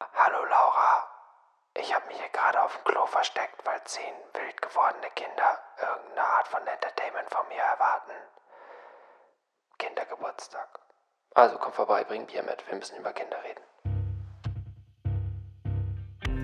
Hallo Laura. Ich habe mich hier gerade auf dem Klo versteckt, weil zehn wild gewordene Kinder irgendeine Art von Entertainment von mir erwarten. Kindergeburtstag. Also komm vorbei, bring Bier mit. Wir müssen über Kinder reden.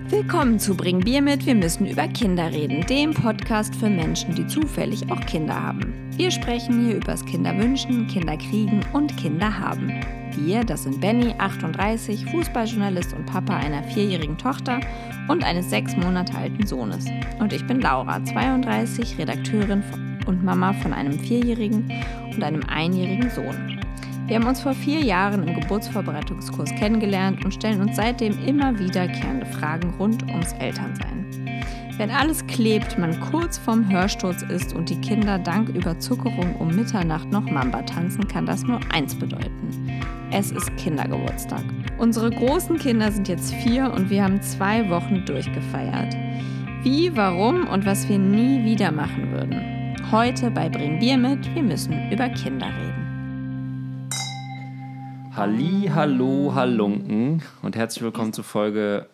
Willkommen zu Bring Bier mit, wir müssen über Kinder reden, dem Podcast für Menschen, die zufällig auch Kinder haben. Wir sprechen hier übers Kinderwünschen, Kinderkriegen und Kinder haben. Wir, das sind Benny, 38, Fußballjournalist und Papa einer vierjährigen Tochter und eines sechs Monate alten Sohnes. Und ich bin Laura, 32, Redakteurin und Mama von einem vierjährigen und einem einjährigen Sohn. Wir haben uns vor vier Jahren im Geburtsvorbereitungskurs kennengelernt und stellen uns seitdem immer wiederkehrende Fragen rund ums Elternsein. Wenn alles klebt, man kurz vorm Hörsturz ist und die Kinder dank Überzuckerung um Mitternacht noch Mamba tanzen, kann das nur eins bedeuten. Es ist Kindergeburtstag. Unsere großen Kinder sind jetzt vier und wir haben zwei Wochen durchgefeiert. Wie, warum und was wir nie wieder machen würden. Heute bei Bring Bier mit, wir müssen über Kinder reden. Halli, hallo, halunken und herzlich willkommen zu Folge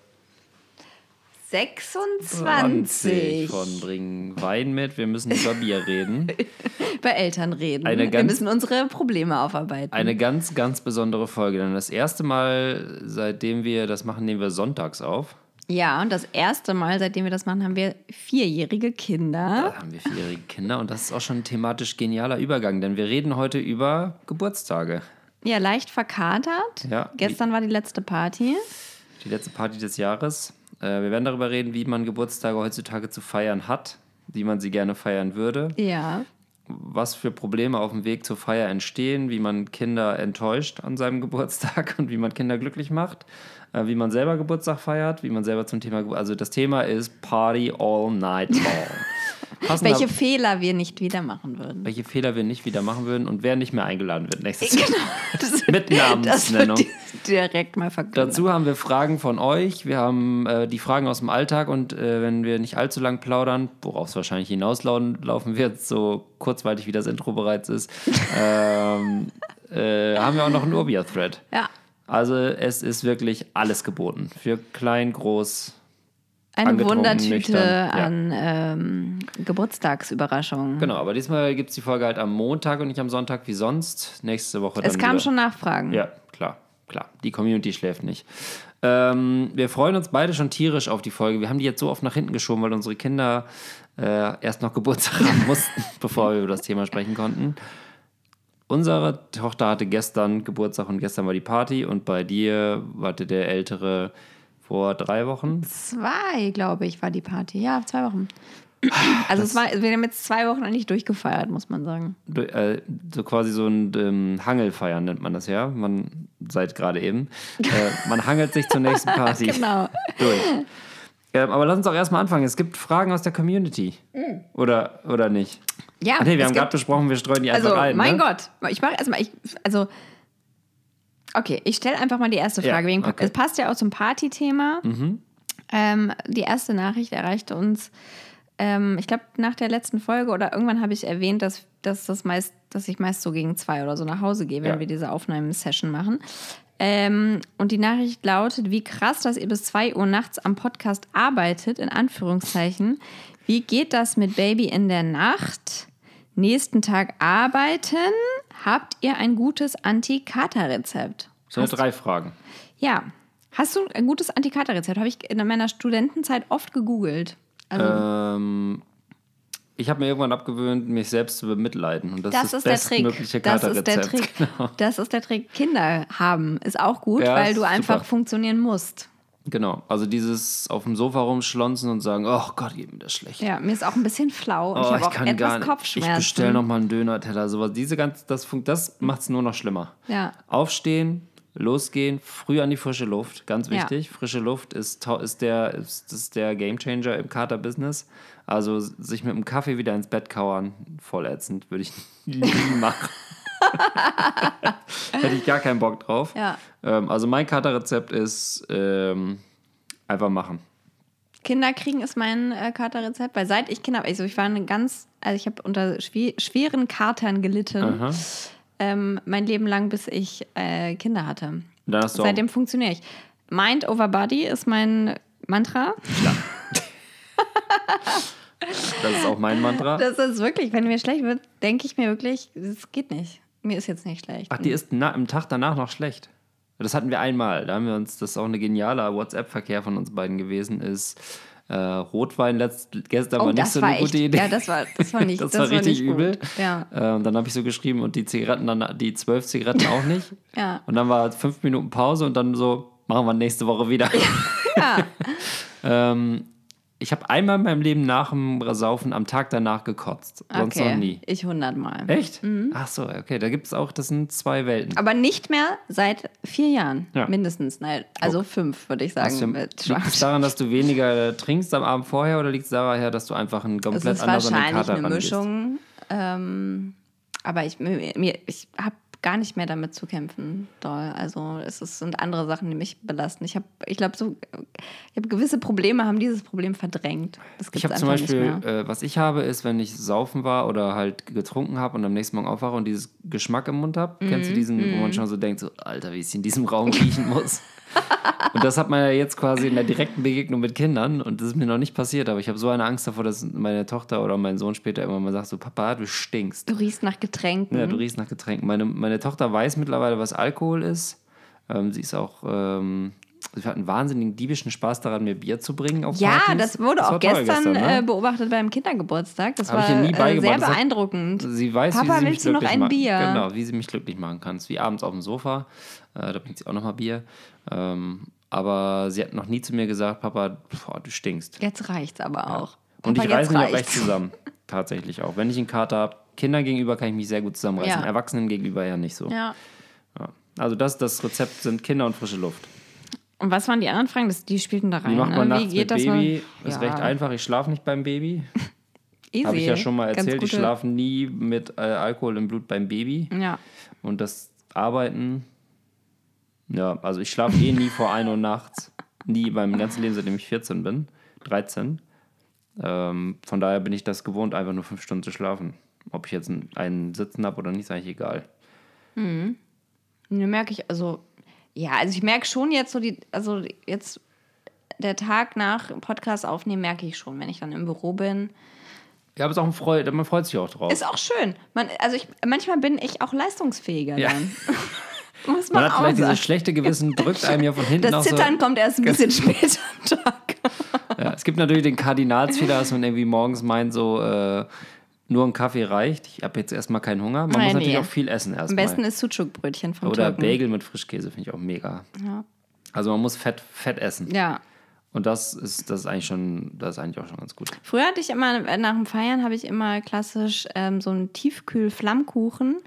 26 von Bring Wein mit. Wir müssen über Bier reden. bei Eltern reden. Eine wir ganz- müssen unsere Probleme aufarbeiten. Eine ganz, ganz besondere Folge, denn das erste Mal, seitdem wir das machen, nehmen wir sonntags auf. ja, und das erste Mal, seitdem wir das machen, haben wir vierjährige Kinder. Da haben wir vierjährige Kinder und das ist auch schon ein thematisch genialer Übergang, denn wir reden heute über Geburtstage. Ja, leicht verkatert. Ja, Gestern war die letzte Party. Die letzte Party des Jahres. Äh, wir werden darüber reden, wie man Geburtstage heutzutage zu feiern hat, wie man sie gerne feiern würde. Ja. was für Probleme auf dem Weg zur Feier entstehen, wie man Kinder enttäuscht an seinem Geburtstag und wie man Kinder glücklich macht, äh, wie man selber Geburtstag feiert, wie man selber zum Thema, also das Thema ist Party all night long. Passender- Welche Fehler wir nicht wieder machen würden. welche Fehler wir nicht wieder machen würden und wer nicht mehr eingeladen wird nächstes Genau. Jahr. Das, Mit Namensnennung. direkt mal verkündet. Dazu haben wir Fragen von euch. Wir haben äh, die Fragen aus dem Alltag und äh, wenn wir nicht allzu lang plaudern, worauf es wahrscheinlich hinauslaufen laufen wird, so kurzweilig wie das Intro bereits ist, ähm, äh, haben wir auch noch einen Urbia-Thread. Ja. Also es ist wirklich alles geboten. Für klein, groß. Eine Wundertüte nüchtern, ja. an ähm, Geburtstagsüberraschungen. Genau, aber diesmal gibt es die Folge halt am Montag und nicht am Sonntag wie sonst. Nächste Woche dann Es kamen wieder. schon Nachfragen. Ja, klar, klar. Die Community schläft nicht. Ähm, wir freuen uns beide schon tierisch auf die Folge. Wir haben die jetzt so oft nach hinten geschoben, weil unsere Kinder äh, erst noch Geburtstag haben mussten, bevor wir über das Thema sprechen konnten. Unsere Tochter hatte gestern Geburtstag und gestern war die Party und bei dir warte der ältere vor drei Wochen. Zwei, glaube ich, war die Party. Ja, zwei Wochen. Also es war, wir haben jetzt zwei Wochen eigentlich durchgefeiert, muss man sagen. Äh, so quasi so ein ähm, Hangelfeiern nennt man das ja. Man seit gerade eben. Äh, man hangelt sich zur nächsten Party Genau. durch. Ähm, aber lass uns doch erstmal anfangen. Es gibt Fragen aus der Community. Oder, oder nicht? Ja, Ach nee, wir haben gerade besprochen, wir streuen die Also, einfach ein. mein ne? Gott. Ich mache erstmal, ich, also, okay, ich stelle einfach mal die erste Ja, Frage. wegen, okay. Mhm. Es passt ja auch zum Partythema. Ähm, die erste Nachricht erreichte uns, ähm, ich glaube, nach der letzten Folge oder irgendwann habe ich erwähnt, dass, dass, das meist, dass ich meist so gegen zwei oder so nach Hause gehe, wenn Ja. wir diese Aufnahmesession machen. Ähm, und die Nachricht lautet, wie krass, dass ihr bis 2 Uhr nachts am Podcast arbeitet, in Anführungszeichen. Wie geht das mit Baby in der Nacht? Nächsten Tag arbeiten? Habt ihr ein gutes Anti-Kater-Rezept? Das sind drei Fragen. Ja. Hast du ein gutes Antikaterrezept? Habe ich in meiner Studentenzeit oft gegoogelt. Also, Ähm, ich habe mir irgendwann abgewöhnt, mich selbst zu bemitleiden. Und das, das, ist das der Trick. bestmögliche Das ist der. Trick. Genau. Das ist der Trick. Kinder haben ist auch gut, Ja, weil du einfach super. funktionieren musst. Genau. Also dieses auf dem Sofa rumschlonzen und sagen, oh Gott, geht mir das schlecht. Ja, mir ist auch ein bisschen flau. Oh, ich habe auch kann etwas gar nicht. Ich Kopfschmerzen. bestelle nochmal einen Döner-Teller. Sowas. Diese ganz, das, das macht es nur noch schlimmer. Ja. Aufstehen, losgehen, früh an die frische Luft. Ganz Ja. wichtig. Frische Luft ist, ist der, ist, ist der Gamechanger im Kater-Business. Also sich mit einem Kaffee wieder ins Bett kauern, voll ätzend, würde ich nie machen. Hätte ich gar keinen Bock drauf. Ja. Ähm, also mein Katerrezept ist ähm, einfach machen. Kinder kriegen ist mein äh, Katerrezept, weil seit ich Kinder, also ich war eine ganz, also ich habe unter schweren Katern gelitten, ähm, mein Leben lang, bis ich äh, Kinder hatte. Seitdem funktioniere ich. Mind over Body ist mein Mantra. Das ist auch mein Mantra. Das ist wirklich, wenn mir schlecht wird, denke ich mir wirklich, das geht nicht. Mir ist jetzt nicht schlecht. Ach, die ist na, am Tag danach noch schlecht. Das hatten wir einmal. Da haben wir uns, das ist auch ein genialer WhatsApp-Verkehr von uns beiden gewesen, ist äh, Rotwein letzt, gestern war nicht Oh, so war eine gute echt- Idee. ja, das war- das war nicht- das, das war war richtig gut. übel. Ja. Äh, und dann habe ich so geschrieben und die Zigaretten, dann, die zwölf Zigaretten auch nicht. Ja. Und dann war fünf Minuten Pause und dann so, machen wir nächste Woche wieder. Ja. ähm, ich habe einmal in meinem Leben nach dem Saufen am Tag danach gekotzt. Sonst okay. noch nie. Ich hundertmal. Echt? Ach so, okay. Da gibt es auch, das sind zwei Welten. Aber nicht mehr seit vier Jahren. Ja. Mindestens. Nein, also fünf, würde ich sagen. Mit liegt es daran, dass du weniger trinkst am Abend vorher oder liegt es daher, dass du einfach einen komplett ist anders an den wahrscheinlich Kater eine? Mischung. Ähm, aber ich, ich habe gar nicht mehr damit zu kämpfen, doll. Also es ist, sind andere Sachen, die mich belasten. Ich habe, ich glaube, so, ich habe gewisse Probleme, haben dieses Problem verdrängt. Das Ich gibt's habe zum Beispiel, äh, was ich habe, ist, wenn ich saufen war oder halt getrunken habe und am nächsten Morgen aufwache und dieses Geschmack im Mund habe. Mhm, Kennst du diesen, wo man schon so denkt, so, Alter, wie es in diesem Raum riechen muss? und das hat man ja jetzt quasi in der direkten Begegnung mit Kindern und das ist mir noch nicht passiert, aber ich habe so eine Angst davor, dass meine Tochter oder mein Sohn später immer mal sagt, so, Papa, du stinkst. Du riechst nach Getränken. Ja, du riechst nach Getränken. Meine, meine Tochter weiß mittlerweile, was Alkohol ist. Ähm, sie ist auch, ähm, sie hat einen wahnsinnigen diebischen Spaß daran, mir Bier zu bringen auf Ja, Partys. das wurde auch war toll gestern, ne? äh, beobachtet beim Kindergeburtstag. Das Hab war äh, sehr Das hat- beeindruckend. Sie weiß, Papa, wie sie mich willst du noch ein Bier? Genau, wie sie mich glücklich machen kann. Wie abends auf dem Sofa. Äh, da bringt sie auch nochmal Bier. Ähm, aber sie hat noch nie zu mir gesagt, Papa, boah, du stinkst. Jetzt reicht's aber auch. Und Papa, ich reiße mich auch echt reicht's. zusammen. Tatsächlich auch. Wenn ich einen Kater habe, Kindern gegenüber kann ich mich sehr gut zusammenreißen. Ja. Erwachsenen gegenüber ja nicht so. Ja. Ja. Also das, das Rezept sind Kinder und frische Luft. Und was waren die anderen Fragen? Das, die spielten da rein. Wie macht man ne? nachts Wie geht mit das Baby? Mal? Ist Ja, recht einfach. Ich schlafe nicht beim Baby. Easy. Habe ich ja schon mal erzählt. Ich schlafe nie mit äh, Alkohol im Blut beim Baby. Ja. Und das Arbeiten, ja, also ich schlafe eh nie vor 1 Uhr nachts. Nie beim ganzen Leben, seitdem ich 14 bin. 13. Ähm, von daher bin ich das gewohnt, einfach nur fünf Stunden zu schlafen. Ob ich jetzt einen, Sitzen habe oder nicht, ist eigentlich egal. Ne, merke ich, also, ja, also ich merke schon jetzt so die, also jetzt der Tag nach Podcast aufnehmen, merke ich schon, wenn ich dann im Büro bin. Ja, aber es ist auch ein Freude, man freut sich auch drauf. Ist auch schön. Man, also ich, manchmal bin ich auch leistungsfähiger Ja. dann. Muss man, man hat vielleicht dieses schlechte Gewissen, drückt einem ja von hinten Das auch so. Zittern kommt erst ein bisschen später am Tag. Ja, es gibt natürlich den Kardinalsfehler, dass man irgendwie morgens meint, so äh, nur ein Kaffee reicht. Ich habe jetzt erstmal keinen Hunger. Man Nein, muss natürlich nee. auch viel essen Am erstmal. besten ist Sucuk-Brötchen vom Oder Türken. Bagel mit Frischkäse finde ich auch mega. Ja. Also man muss Fett, Fett essen. ja. Und das ist, das ist eigentlich schon, das ist eigentlich auch schon ganz gut. Früher hatte ich immer, nach dem Feiern habe ich immer klassisch ähm, so einen Tiefkühl-Flammkuchen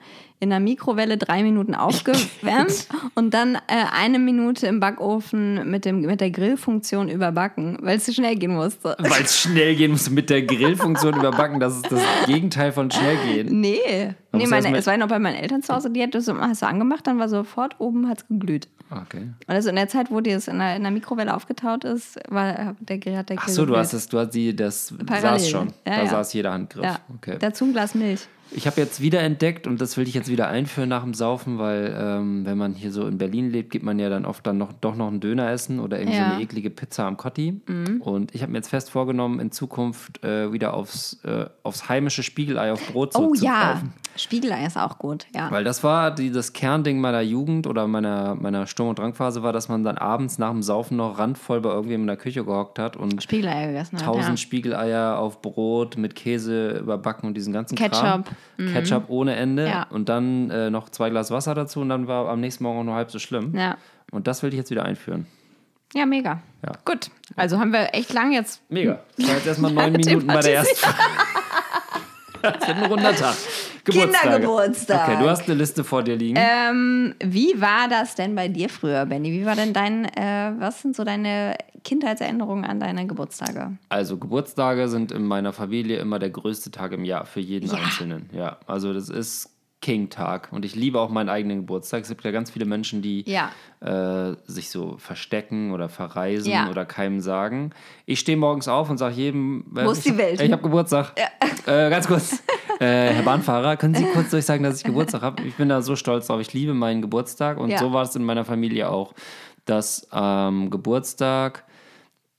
in der Mikrowelle drei Minuten aufgewärmt und dann äh, eine Minute im Backofen mit, dem, mit der Grillfunktion überbacken, weil es schnell gehen musste. Weil es schnell gehen muss mit der Grillfunktion überbacken, das ist das Gegenteil von schnell gehen. Nee. Man Nee, meine, es war ja noch bei meinen Eltern zu Hause, die hat das so, hast du angemacht, dann war sofort oben hat es geglüht. Okay. Also in der Zeit, wo die es in der, in der Mikrowelle aufgetaut ist, war der Grill, hat der Grill Ach so, du hast das, du hast die, das Parallel. saß schon. Ja, da ja. saß jeder Handgriff. Ja. Okay. Dazu ein Glas Milch. Ich habe jetzt wieder entdeckt und das will ich jetzt wieder einführen nach dem Saufen, weil ähm, wenn man hier so in Berlin lebt, geht man ja dann oft dann noch doch noch einen Döner essen oder irgendwie so Ja. eine eklige Pizza am Kotti. Und ich habe mir jetzt fest vorgenommen, in Zukunft äh, wieder aufs, äh, aufs heimische Spiegelei auf Brot Oh ja, zurückzugreifen. Spiegelei ist auch gut, ja. Weil das war die, das Kernding meiner Jugend oder meiner, meiner Sturm- und Drangphase war, dass man dann abends nach dem Saufen noch randvoll bei irgendwem in der Küche gehockt hat und Spiegelei gegessen hat. tausend ja. Spiegeleier auf Brot mit Käse überbacken und diesen ganzen Kram. Ketchup. Mhm. Ketchup ohne Ende. Ja. Und dann äh, noch zwei Glas Wasser dazu und dann war am nächsten Morgen auch nur halb so schlimm. Ja. Und das will ich jetzt wieder einführen. ja, mega. Ja. Gut, also haben wir echt lang jetzt. Mega. Das war jetzt erstmal neun Minuten bei der ersten Frage. Das wird ein runder Tag. Kindergeburtstag. Okay, du hast eine Liste vor dir liegen. Ähm, wie war das denn bei dir früher, Benny? Wie war denn dein, äh, was sind so deine Kindheitserinnerungen an deine Geburtstage? Also Geburtstage sind in meiner Familie immer der größte Tag im Jahr für jeden Ja. Einzelnen. Ja, also das ist King-Tag und ich liebe auch meinen eigenen Geburtstag. Es gibt ja ganz viele Menschen, die Ja. äh, sich so verstecken oder verreisen Ja. oder keinem sagen. Ich stehe morgens auf und sage jedem, äh, Wo ist ich die Welt? Hab, ich habe Geburtstag. Äh, ganz kurz. Äh, Herr Bahnfahrer, können Sie kurz durchsagen, dass ich Geburtstag habe? Ich bin da so stolz drauf. Ich liebe meinen Geburtstag und Ja. so war es in meiner Familie auch. dass am Geburtstag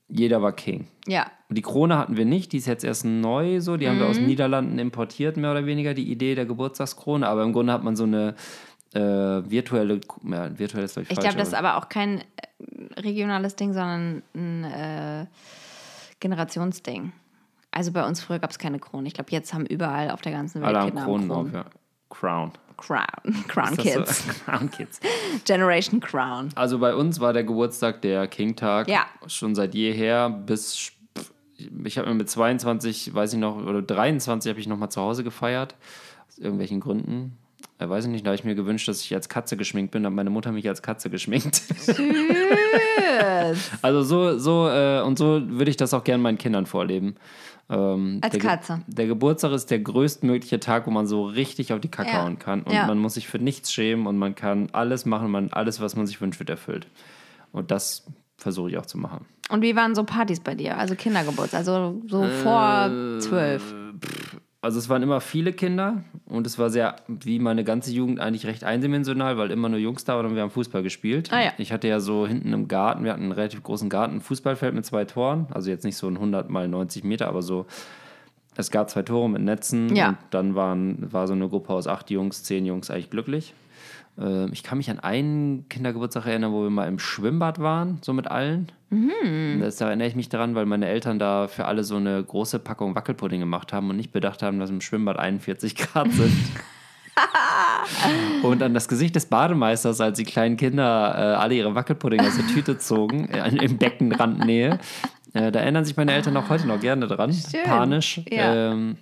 jeder war King. Ja. Die Krone hatten wir nicht, die ist jetzt erst neu so, die haben wir aus Mhm. den Niederlanden importiert, mehr oder weniger, die Idee der Geburtstagskrone, aber im Grunde hat man so eine äh, virtuelle, ja, virtuell ist ich Ich glaube, das ist aber- auch kein äh, regionales Ding, sondern ein äh, Generationsding. Also bei uns früher gab es keine Kronen. Ich glaube, jetzt haben überall auf der ganzen Welt alle haben Kinder Kronen Kronen. drauf, ja. Crown. Crown. Crown Kids. So? Crown Kids. Generation Crown. Also bei uns war der Geburtstag der King-Tag Ja. schon seit jeher bis ich habe mir mit 22, weiß ich noch, oder 23 habe ich noch mal zu Hause gefeiert aus irgendwelchen Gründen. Äh, weiß ich nicht, da habe ich mir gewünscht, dass ich als Katze geschminkt bin, hat meine Mutter mich als Katze geschminkt. also so so äh, und so würde ich das auch gerne meinen Kindern vorleben. Ähm, Als der Ge- Katze. Der Geburtstag ist der größtmögliche Tag, wo man so richtig auf die Kacke Ja. hauen kann. Und Ja. man muss sich für nichts schämen und man kann alles machen, man, alles, was man sich wünscht, wird erfüllt. Und das versuche ich auch zu machen. Und wie waren so Partys bei dir? Also Kindergeburtstag, also so vor Äh, zwölf. Also es waren immer viele Kinder und es war sehr, wie meine ganze Jugend, eigentlich recht eindimensional, weil immer nur Jungs da waren und wir haben Fußball gespielt. Ah, ja. Ich hatte ja so hinten im Garten, wir hatten einen relativ großen Garten, ein Fußballfeld mit zwei Toren, also jetzt nicht so ein 100 mal 90 Meter, aber so, es gab zwei Tore mit Netzen Ja. und dann waren, war so eine Gruppe aus acht Jungs, zehn Jungs eigentlich glücklich. Ähm, Ich kann mich an einen Kindergeburtstag erinnern, wo wir mal im Schwimmbad waren, so mit allen. Mhm. Das da erinnere ich mich daran, weil meine Eltern da für alle so eine große Packung Wackelpudding gemacht haben und nicht bedacht haben, dass im Schwimmbad 41 Grad sind. und an das Gesicht des Bademeisters, als die kleinen Kinder äh, alle ihre Wackelpudding aus der Tüte zogen, äh, im Beckenrandnähe. Äh, da erinnern sich meine Eltern auch heute noch gerne dran. Schön. Panisch. Ja. Ähm,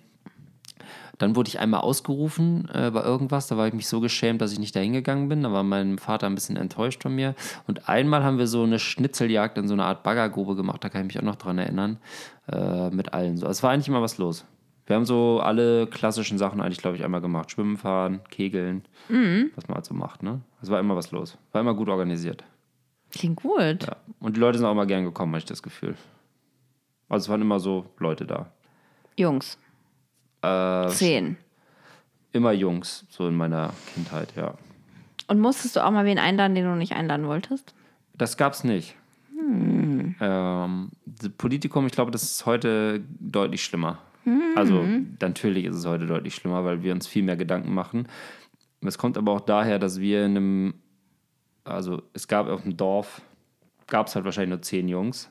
dann wurde ich einmal ausgerufen äh, bei irgendwas. Da war ich mich so geschämt, dass ich nicht dahin gegangen bin. Da war mein Vater ein bisschen enttäuscht von mir. Und einmal haben wir so eine Schnitzeljagd in so einer Art Baggergrube gemacht. Da kann ich mich auch noch dran erinnern. Äh, mit allen. So. Es war eigentlich immer was los. Wir haben so alle klassischen Sachen eigentlich, glaube ich, einmal gemacht. Schwimmen, fahren, kegeln. Was man halt so macht. Ne? Es war immer was los. War immer gut organisiert. Klingt gut. Ja. Und die Leute sind auch immer gern gekommen, habe ich das Gefühl. Also es waren immer so Leute da. Jungs. Äh, Zehn. immer Jungs, so in meiner Kindheit, ja. Und musstest du auch mal wen einladen, den du nicht einladen wolltest? Das gab's nicht. Ähm, das Politikum, ich glaube, das ist heute deutlich schlimmer. Also natürlich ist es heute deutlich schlimmer, weil wir uns viel mehr Gedanken machen. Es kommt aber auch daher, dass wir in einem, also es gab auf dem Dorf, gab es halt wahrscheinlich nur zehn Jungs.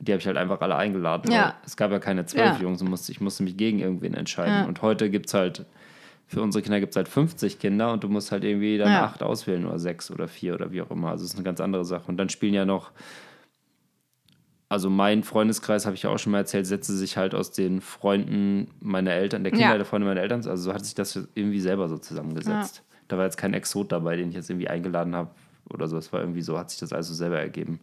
Die habe ich halt einfach alle eingeladen. Ja. Es gab ja keine zwölf Ja. Jungs musste, ich musste mich gegen irgendwen entscheiden. Ja. Und heute gibt es halt, für unsere Kinder gibt es halt 50 Kinder und du musst halt irgendwie dann Ja. acht auswählen oder sechs oder vier oder wie auch immer. Also es ist eine ganz andere Sache. Und dann spielen ja noch, also mein Freundeskreis, habe ich ja auch schon mal erzählt, setzte sich halt aus den Freunden meiner Eltern, der Kinder der Freunde meiner Eltern, also so hat sich das irgendwie selber so zusammengesetzt. Da war jetzt kein Exot dabei, den ich jetzt irgendwie eingeladen habe oder so. Es war irgendwie so, hat sich das also selber ergeben.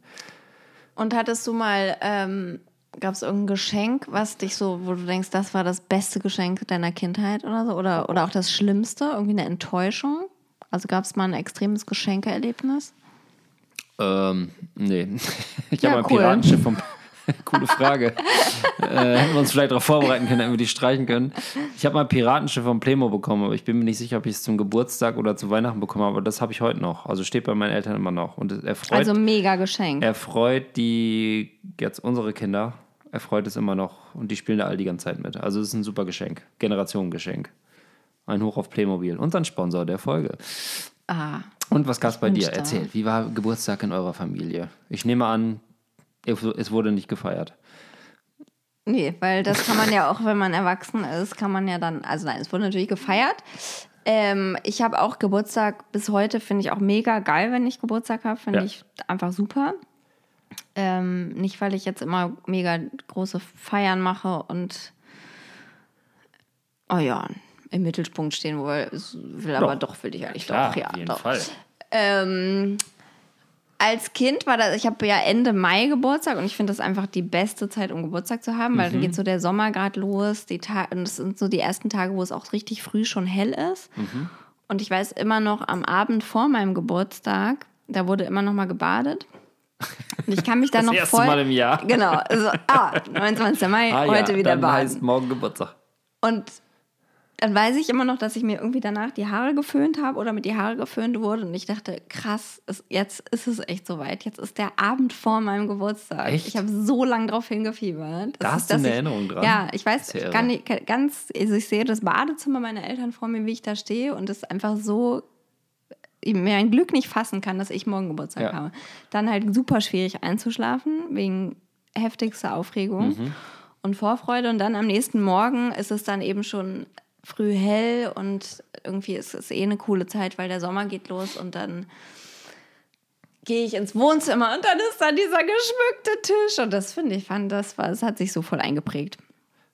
Und hattest du mal, ähm, gab es irgendein Geschenk, was dich so, wo du denkst, das war das beste Geschenk deiner Kindheit oder so? Oder, oder auch das Schlimmste? Irgendwie eine Enttäuschung? Also gab es mal ein extremes Geschenkeerlebnis? Ähm, nee. Ich Ja, habe ein cool. Piratenschiff vom. Coole Frage. äh, hätten wir uns vielleicht darauf vorbereiten können, hätten wir die streichen können. Ich habe mal Piratenschiff vom Plemo bekommen, aber ich bin mir nicht sicher, ob ich es zum Geburtstag oder zu Weihnachten bekommen habe, aber das habe ich heute noch. Also steht bei meinen Eltern immer noch. Und er freut, Also mega Geschenk. er freut die, jetzt unsere Kinder, er freut es immer noch und die spielen da all die ganze Zeit mit. Also es ist ein super Geschenk. Generationengeschenk. Ein Hoch auf Playmobil. Unser Sponsor der Folge. ah. Und was gab's bei dir? Erzähl, wie war Geburtstag in eurer Familie? Ich nehme an, es wurde nicht gefeiert. Nee, weil das kann man ja auch, wenn man erwachsen ist, kann man ja dann, also nein, es wurde natürlich gefeiert. Ähm, ich habe auch Geburtstag bis heute, finde ich auch mega geil, wenn ich Geburtstag habe, finde Ja. ich einfach super. Ähm, nicht, weil ich jetzt immer mega große Feiern mache und, oh ja, im Mittelpunkt stehen will, will aber doch, will ich eigentlich Klar, doch, ja, auf jeden doch. Fall. Ähm, als Kind war das, ich habe ja Ende Mai Geburtstag und ich finde das einfach die beste Zeit, um Geburtstag zu haben, weil dann geht so der Sommer gerade los. Die Ta und das sind so die ersten Tage, wo es auch richtig früh schon hell ist. Und ich weiß immer noch, am Abend vor meinem Geburtstag, da wurde immer noch mal gebadet. Und ich kann mich dann Das noch erste voll. Mal im Jahr. Genau. Also, ah, 29. Mai, Ah, heute ja, wieder dann baden. heißt morgen Geburtstag. Und dann weiß ich immer noch, dass ich mir irgendwie danach die Haare geföhnt habe oder mit die Haare geföhnt wurde. Und ich dachte, krass, es, jetzt ist es echt soweit. Jetzt ist der Abend vor meinem Geburtstag. Echt? Ich habe so lange drauf hingefiebert. Da Das hast ist, du eine ich, Erinnerung dran? Ja, ich weiß Ist gar nicht, ganz, also ich sehe das Badezimmer meiner Eltern vor mir, wie ich da stehe und es einfach so mir ein Glück nicht fassen kann, dass ich morgen Geburtstag Ja. habe. Dann halt super schwierig einzuschlafen, wegen heftigster Aufregung Mhm. und Vorfreude. Und dann am nächsten Morgen ist es dann eben schon früh hell und irgendwie ist es eh eine coole Zeit, weil der Sommer geht los und dann gehe ich ins Wohnzimmer und dann ist da dieser geschmückte Tisch. Und das finde ich, fand, das war, es hat sich so voll eingeprägt.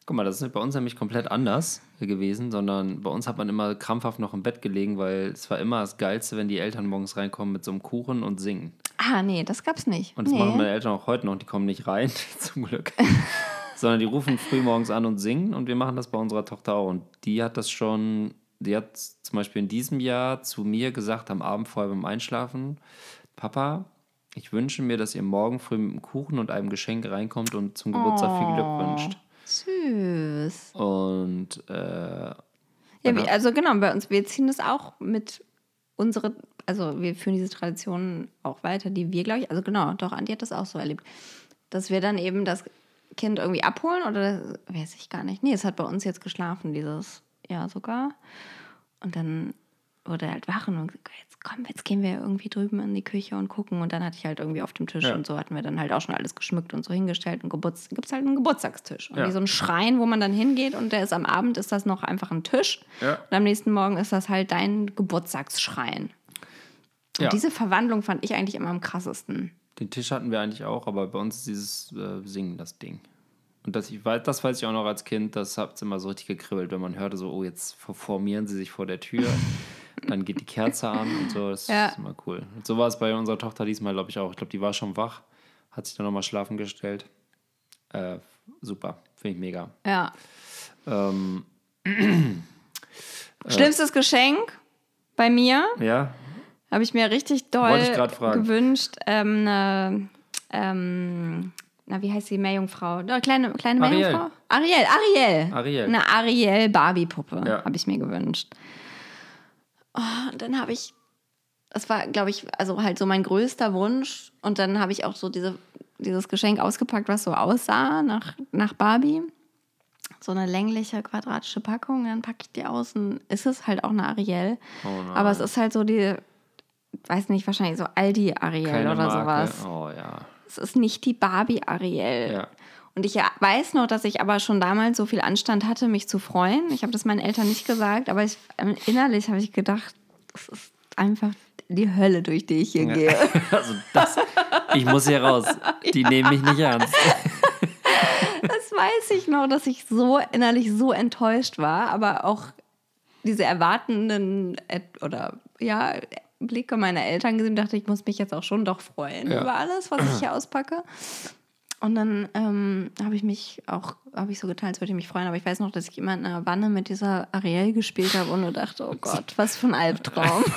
Guck mal, das ist bei uns nämlich komplett anders gewesen, sondern bei uns hat man immer krampfhaft noch im Bett gelegen, weil es war immer das Geilste, wenn die Eltern morgens reinkommen mit so einem Kuchen und singen. Ah, nee, das gab's nicht. Und das nee. machen meine Eltern auch heute noch, die kommen nicht rein, zum Glück. sondern die rufen früh morgens an und singen und wir machen das bei unserer Tochter auch. Und die hat das schon, die hat zum Beispiel in diesem Jahr zu mir gesagt, am Abend vorher beim Einschlafen, Papa, ich wünsche mir, dass ihr morgen früh mit einem Kuchen und einem Geschenk reinkommt und zum Geburtstag viel Glück wünscht. Süß. Und äh, Ja, wie, also genau, bei uns, wir ziehen das auch mit unsere, also wir führen diese Tradition auch weiter, die wir, glaube ich, also genau, doch, Andi hat das auch so erlebt, dass wir dann eben das Kind irgendwie abholen oder weiß ich gar nicht. Nee, es hat bei uns jetzt geschlafen, dieses Jahr sogar. Und dann wurde er halt wach und gesagt, jetzt komm, jetzt gehen wir irgendwie drüben in die Küche und gucken. Und dann hatte ich halt irgendwie auf dem Tisch Ja. und so hatten wir dann halt auch schon alles geschmückt und so hingestellt. Und Geburts gibt es halt einen Geburtstagstisch. Und Ja. so ein Schrein, wo man dann hingeht und der ist am Abend, ist das noch einfach ein Tisch. Ja. Und am nächsten Morgen ist das halt dein Geburtstagsschrein. Und diese Verwandlung fand ich eigentlich immer am krassesten. Den Tisch hatten wir eigentlich auch, aber bei uns ist dieses äh, Singen das Ding. Und das, ich weiß, das weiß ich auch noch als Kind, das hat immer so richtig gekribbelt, wenn man hörte so, oh, jetzt formieren sie sich vor der Tür. Dann geht die Kerze an und so, das Ja. ist immer cool. Und so war es bei unserer Tochter diesmal, glaube ich, auch. Ich glaube, die war schon wach, hat sich dann nochmal schlafen gestellt. Äh, super, finde ich mega. Ja. Ähm, Schlimmstes Geschenk bei mir ja, habe ich mir richtig doll gewünscht. Ähm, eine, ähm, na, wie heißt die Meerjungfrau? Eine kleine, kleine Ariel. Meerjungfrau? Ariel, Ariel. Ariel. Eine Ariel Barbie-Puppe Ja. habe ich mir gewünscht. Oh, und dann habe ich, das war, glaube ich, also halt so mein größter Wunsch. Und dann habe ich auch so diese, dieses Geschenk ausgepackt, was so aussah nach, nach Barbie. So eine längliche, quadratische Packung. Dann packe ich die aus und ist es halt auch eine Ariel. Oh. Aber es ist halt so die, weiß nicht, wahrscheinlich so Aldi Ariel keine oder Marke. sowas. Oh ja. Es ist nicht die Barbie Ariel. Ja. Und ich weiß noch, dass ich aber schon damals so viel Anstand hatte, mich zu freuen. Ich habe das meinen Eltern nicht gesagt, aber ich, innerlich habe ich gedacht, es ist einfach die Hölle, durch die ich hier gehe. Also das, ich muss hier raus. Die nehmen mich nicht ernst. Das weiß ich noch, dass ich so innerlich so enttäuscht war, aber auch diese erwartenden äh, oder ja, Blicke meiner Eltern gesehen, dachte ich, muss mich jetzt auch schon doch freuen Ja. über alles, was ich hier auspacke. Und dann ähm, habe ich mich auch, habe ich so getan, als würde ich mich freuen, aber ich weiß noch, dass ich immer in einer Wanne mit dieser Ariel gespielt habe und nur dachte, oh Gott, was für ein Albtraum.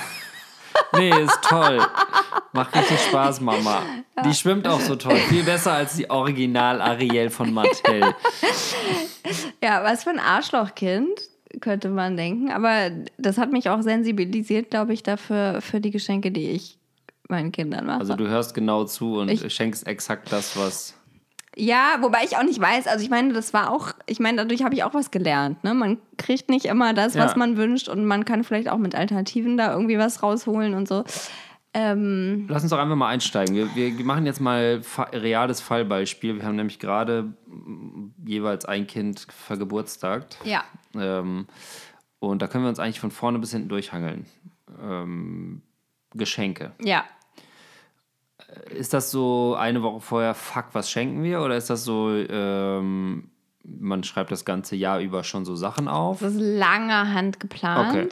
Nee, ist toll. Macht richtig Spaß, Mama. Die schwimmt auch so toll. Viel besser als die Original Ariel von Mattel. ja, was für ein Arschlochkind, könnte man denken. Aber das hat mich auch sensibilisiert, glaube ich, dafür, für die Geschenke, die ich meinen Kindern mache. Also du hörst genau zu und Ich- schenkst exakt das, was. Ja, wobei ich auch nicht weiß, also ich meine, das war auch, ich meine, dadurch habe ich auch was gelernt. Ne? Man kriegt nicht immer das, Ja. was man wünscht und man kann vielleicht auch mit Alternativen da irgendwie was rausholen und so. Ähm, Lass uns doch einfach mal einsteigen. Wir, wir machen jetzt mal fa reales Fallbeispiel. Wir haben nämlich gerade mm, jeweils ein Kind vergeburtstagt. ja. Ähm, und da können wir uns eigentlich von vorne bis hinten durchhangeln. Ähm, Geschenke. Ja. Ist das so eine Woche vorher, fuck, was schenken wir? Oder ist das so, ähm, man schreibt das ganze Jahr über schon so Sachen auf? Das ist langer Hand geplant. Okay.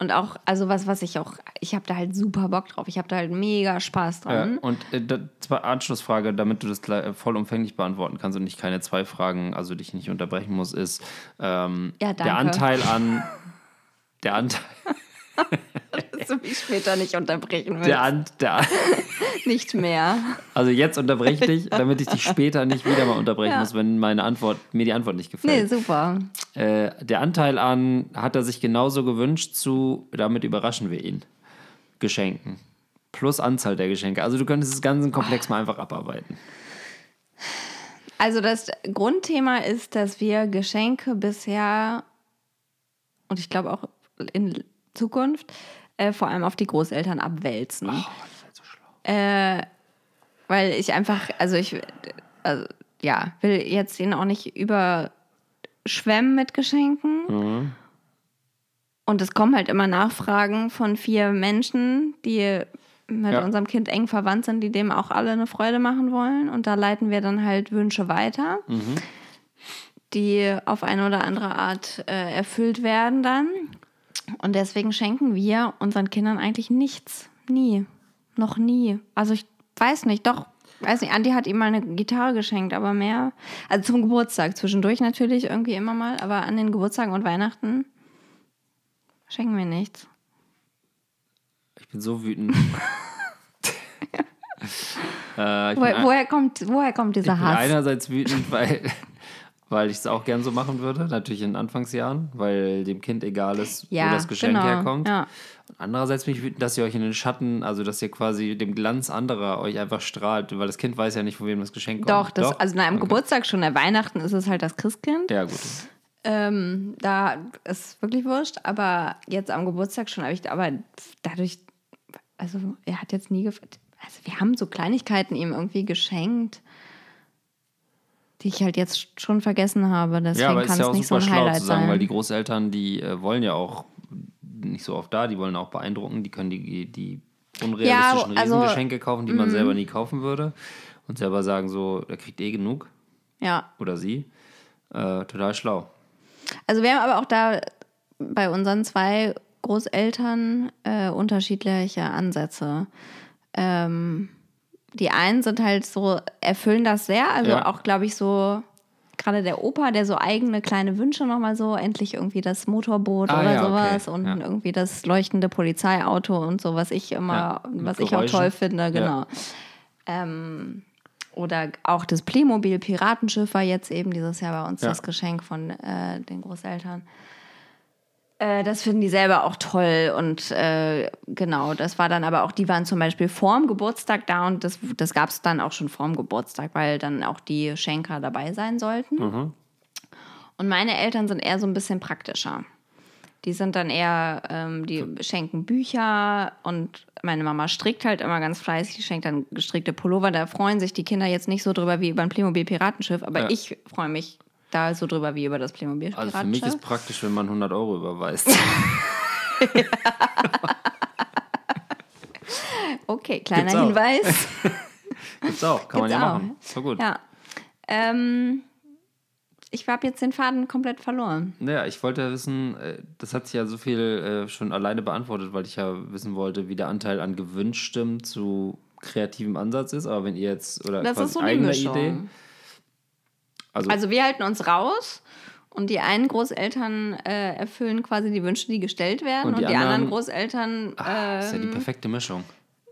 Und auch, also was, was ich auch, ich habe da halt super Bock drauf. Ich habe da halt mega Spaß Ja, dran. und äh, zwar Anschlussfrage, damit du das äh, vollumfänglich beantworten kannst und ich keine zwei Fragen, also dich nicht unterbrechen muss, ist ähm, Ja, der. Anteil an der Anteil, du mich später nicht unterbrechen willst. Der, An der, nicht mehr. also jetzt unterbreche ich dich, damit ich dich später nicht wieder mal unterbrechen Ja. muss, wenn meine Antwort, mir die Antwort nicht Nee, gefällt. super. Äh, der Anteil an hat er sich genauso gewünscht zu, damit überraschen wir ihn. Geschenken. Plus Anzahl der Geschenke. Also du könntest das ganze Komplex mal einfach abarbeiten. Also das Grundthema ist, dass wir Geschenke bisher und ich glaube auch in Zukunft äh, vor allem auf die Großeltern abwälzen. Oh, das ist so schlau. Äh, weil ich einfach, also ich, also, ja, will jetzt ihn auch nicht überschwemmen mit Geschenken. Mhm. Und es kommen halt immer Nachfragen von vier Menschen, die mit Ja. unserem Kind eng verwandt sind, die dem auch alle eine Freude machen wollen. Und da leiten wir dann halt Wünsche weiter, Mhm. die auf eine oder andere Art äh, erfüllt werden dann. Und deswegen schenken wir unseren Kindern eigentlich nichts. Nie. Noch nie. Also ich weiß nicht, doch. Weiß nicht, Andi hat ihm mal eine Gitarre geschenkt, aber mehr. Also zum Geburtstag. Zwischendurch natürlich irgendwie immer mal, aber an den Geburtstagen und Weihnachten schenken wir nichts. Ich bin so wütend. äh, ich bin Woher, kommt, woher kommt Ich dieser bin Hass? einerseits wütend, weil, weil ich es auch gern so machen würde, natürlich in Anfangsjahren, weil dem Kind egal ist, Ja, wo das Geschenk genau, herkommt. ja. Andererseits bin ich wütend, dass ihr euch in den Schatten, also dass ihr quasi dem Glanz anderer euch einfach strahlt, weil das Kind weiß ja nicht, von wem das Geschenk kommt. Doch, das, also nach einem Okay. Geburtstag schon, an Weihnachten ist es halt das Christkind. Ja, gut. Ähm, da ist wirklich wurscht, aber jetzt am Geburtstag schon, aber, ich, aber dadurch, also er hat jetzt nie, gef also wir haben so Kleinigkeiten ihm irgendwie geschenkt, die ich halt jetzt schon vergessen habe. Deswegen Ja, aber ist kann ja es auch nicht so super ein schlau Highlight zu sagen, sein. weil die Großeltern, die äh, wollen ja auch nicht so oft da, die wollen auch beeindrucken, die können die, die unrealistischen Ja, also, Riesengeschenke kaufen, die man selber nie kaufen würde und selber sagen so, der kriegt eh genug ja, oder sie. Äh, total schlau. also wir haben aber auch da bei unseren zwei Großeltern äh, unterschiedliche Ansätze. Ähm, die einen sind halt so, erfüllen das sehr, also Ja. auch, glaube ich, so, gerade der Opa, der so eigene kleine Wünsche nochmal so, endlich irgendwie das Motorboot Ah, oder ja, okay. sowas und Ja. irgendwie das leuchtende Polizeiauto und so, was ich immer, Ja, was ich auch Geräuschen. toll finde, genau. Ähm, oder auch das Playmobil Piratenschiff war jetzt eben dieses Jahr bei uns das Geschenk von äh, den Großeltern. Äh, das finden die selber auch toll und äh, genau, das war dann aber auch, die waren zum Beispiel vorm Geburtstag da und das, das gab es dann auch schon vorm Geburtstag, weil dann auch die Schenker dabei sein sollten. Mhm. Und meine Eltern sind eher so ein bisschen praktischer. Die sind dann eher, ähm, die schenken Bücher und meine Mama strickt halt immer ganz fleißig, die schenkt dann gestrickte Pullover. Da freuen sich die Kinder jetzt nicht so drüber wie über ein Playmobil-Piratenschiff, aber Ja. ich freue mich da so drüber wie über das Also Playmobil-Piratenschiff. für mich ist praktisch, wenn man 100 Euro überweist. okay, kleiner Gibt's. Hinweis. Gibt's auch, kann man Gibt's ja auch. machen. So gut. ja. Ähm, ich habe jetzt den Faden komplett verloren. Naja, ich wollte ja wissen, äh, das hat sich ja so viel äh, schon alleine beantwortet, weil ich ja wissen wollte, wie der Anteil an gewünschtem zu kreativem Ansatz ist. Aber wenn ihr jetzt, oder Das quasi ist so eine eigene. Idee. Also, Also wir halten uns raus und die einen Großeltern äh, erfüllen quasi die Wünsche, die gestellt werden Und und die die, anderen, anderen- Großeltern ah, ist ja die ähm, perfekte Mischung.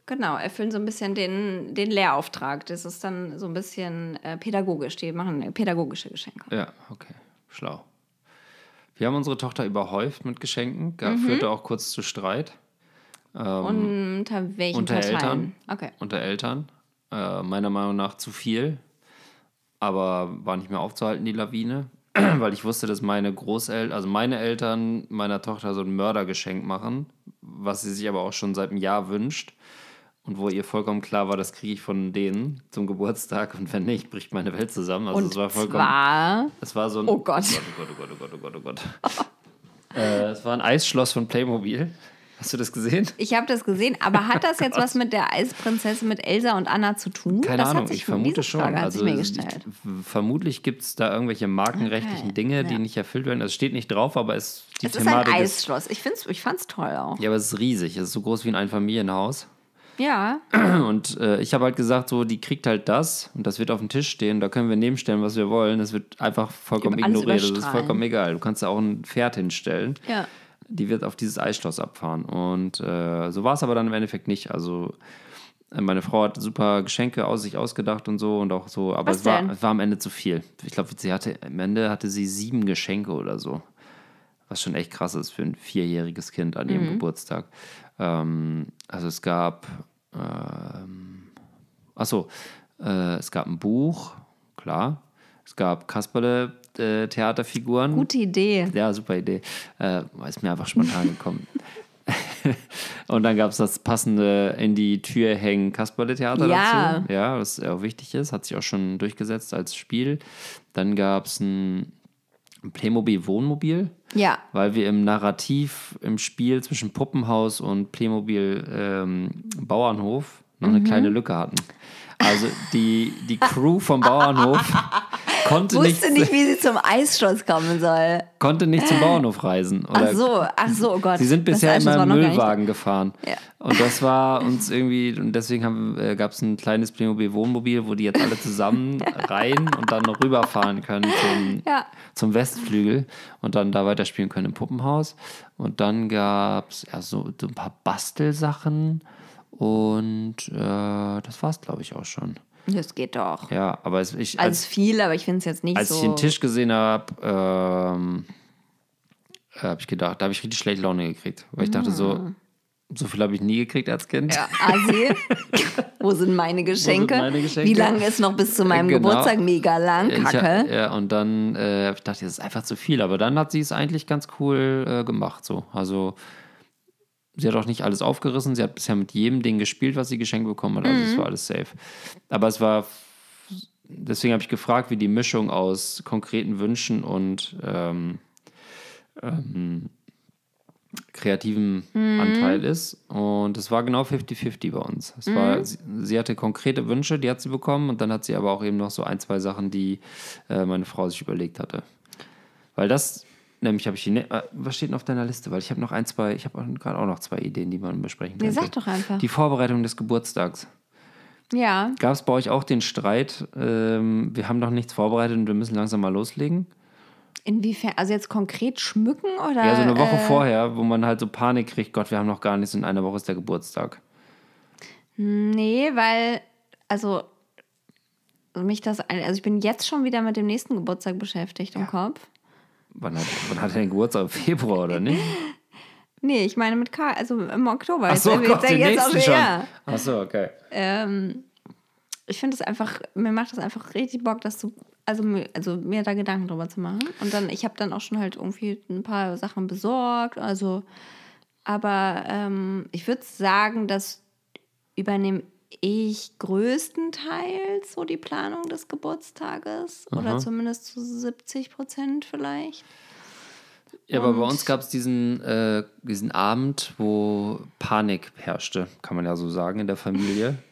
genau erfüllen so ein bisschen den, den Lehrauftrag. Das ist dann so ein bisschen äh, pädagogisch. Die machen pädagogische Geschenke. Ja, okay. Schlau. Wir haben unsere Tochter überhäuft mit Geschenken, Mhm. Führte auch kurz zu Streit Unter welchen unter Parteien? Eltern. Okay. unter Eltern. Äh, meiner Meinung nach zu viel, aber war nicht mehr aufzuhalten, die Lawine, weil ich wusste, dass meine Großeltern, also meine Eltern meiner Tochter so ein Mördergeschenk machen, was sie sich aber auch schon seit einem Jahr wünscht. Und wo ihr vollkommen klar war, das kriege ich von denen zum Geburtstag und wenn nicht, bricht meine Welt zusammen. Also Und es war vollkommen. zwar Es war so ein. Oh Gott. Oh Gott, oh Gott, oh Gott, oh Gott, oh Gott. Oh Gott. äh, es war ein Eisschloss von Playmobil. Hast du das gesehen? Ich habe das gesehen, aber hat das jetzt was mit der Eisprinzessin mit Elsa und Anna zu tun? Keine das Ahnung, hat sich, ich vermute schon. Frage Also mir es- gestellt. Ich, vermutlich gibt es da irgendwelche markenrechtlichen Okay, Dinge, die ja. nicht erfüllt werden. Es steht nicht drauf, aber es die Es ist ein Thematik Eisschloss. Ich, find's, ich fand's toll auch. Ja, aber es ist riesig. Es ist so groß wie ein Einfamilienhaus. Ja. Und äh, ich habe halt gesagt, so, die kriegt halt das und das wird auf dem Tisch stehen. Da können wir nebenstellen, was wir wollen. Das wird einfach vollkommen ignoriert. Das ist vollkommen egal. Du kannst da auch ein Pferd hinstellen. Ja. Die wird auf dieses Eisschloss abfahren. Und äh, so war es aber dann im Endeffekt nicht. Also äh, meine Frau hat super Geschenke aus sich ausgedacht und so und auch so, aber Was es war, denn? es war am Ende zu viel. Ich glaube, sie hatte am Ende hatte sie sieben Geschenke oder so. Was schon echt krass ist für ein vierjähriges Kind an ihrem Geburtstag. Ähm, also es gab ähm, Achso, äh, es gab ein Buch, klar. Es gab Kasperle äh, Theaterfiguren. Gute Idee. Ja, super Idee. Äh, ist mir einfach spontan gekommen. Und dann gab es das passende in die Tür hängen Kasperle-Theater Ja. dazu. Ja, was auch wichtig ist, hat sich auch schon durchgesetzt als Spiel. Dann gab es ein ein Playmobil-Wohnmobil, Ja. weil wir im Narrativ im Spiel zwischen Puppenhaus und Playmobil ähm, Bauernhof noch Mhm. eine kleine Lücke hatten. Also die, die Crew vom Bauernhof konnte Wusste nicht, wie sie zum Eisschloss kommen soll. konnte nicht zum Bauernhof reisen. Oder Ach so, ach so, oh Gott. Sie sind bisher immer im. Müllwagen gefahren. Ja. Und das war uns irgendwie, und deswegen äh, gab es ein kleines Playmobil-Wohnmobil, wo die jetzt alle zusammen rein und dann noch rüberfahren können zum, Ja. zum Westflügel und dann da weiterspielen können im Puppenhaus. Und dann gab es ja, so, so ein paar Bastelsachen und äh, das war es, glaube ich, auch schon. Das geht doch. Ja, aber es, ich, als, ist viel, aber ich finde es jetzt nicht als so. ich den Tisch gesehen habe, ähm, habe ich gedacht, da habe ich richtig schlechte Laune gekriegt. Weil ich dachte so, so viel habe ich nie gekriegt als Kind. Ja, Asi, wo sind meine Geschenke? meine Geschenke? Wie lange ist noch bis zu meinem Genau. Geburtstag? Mega lang, Ich, Kacke. ja, und dann äh, habe ich gedacht, das ist einfach zu viel. Aber dann hat sie es eigentlich ganz cool äh, gemacht. So. Also sie hat auch nicht alles aufgerissen. Sie hat bisher mit jedem Ding gespielt, was sie geschenkt bekommen hat. Also Mhm. es war alles safe. Aber es war, deswegen habe ich gefragt, wie die Mischung aus konkreten Wünschen und ähm, ähm, kreativen Mhm. Anteil ist. Und es war genau 50-50 bei uns. Es Mhm. war, sie, sie hatte konkrete Wünsche, die hat sie bekommen. Und dann hat sie aber auch eben noch so ein, zwei Sachen, die äh, meine Frau sich überlegt hatte. Weil das, nämlich habe ich die, ne äh, was steht denn auf deiner Liste? Weil ich habe noch ein, zwei, ich habe gerade auch noch zwei Ideen, die man besprechen Nee, könnte. sag doch einfach. Die Vorbereitung des Geburtstags. ja. Gab es bei euch auch den Streit, ähm, wir haben noch nichts vorbereitet und wir müssen langsam mal loslegen? Inwiefern? Also jetzt konkret schmücken oder? Ja, so eine Woche äh, vorher, wo man halt so Panik kriegt, Gott, wir haben noch gar nichts, in einer Woche ist der Geburtstag. Nee, weil, also mich das, also ich bin jetzt schon wieder mit dem nächsten Geburtstag beschäftigt im Kopf. Wann hat, wann hat er den Geburtstag? Im Februar, oder nicht? Nee, ich meine mit K, also im Oktober. Ach so, Jetzt- Gott, jetzt- den jetzt auch schon. ja. Ach so, okay. Ähm, ich finde es einfach, mir macht das einfach richtig Bock, das zu, also, mir- also mir da Gedanken drüber zu machen. Und dann, ich habe dann auch schon halt irgendwie ein paar Sachen besorgt, also, aber ähm, ich würde sagen, das übernehme ich größtenteils so die Planung des Geburtstages oder zumindest zu 70 Prozent vielleicht. Ja, aber bei Und- uns gab es diesen, äh, diesen Abend, wo Panik herrschte, kann man ja so sagen, in der Familie.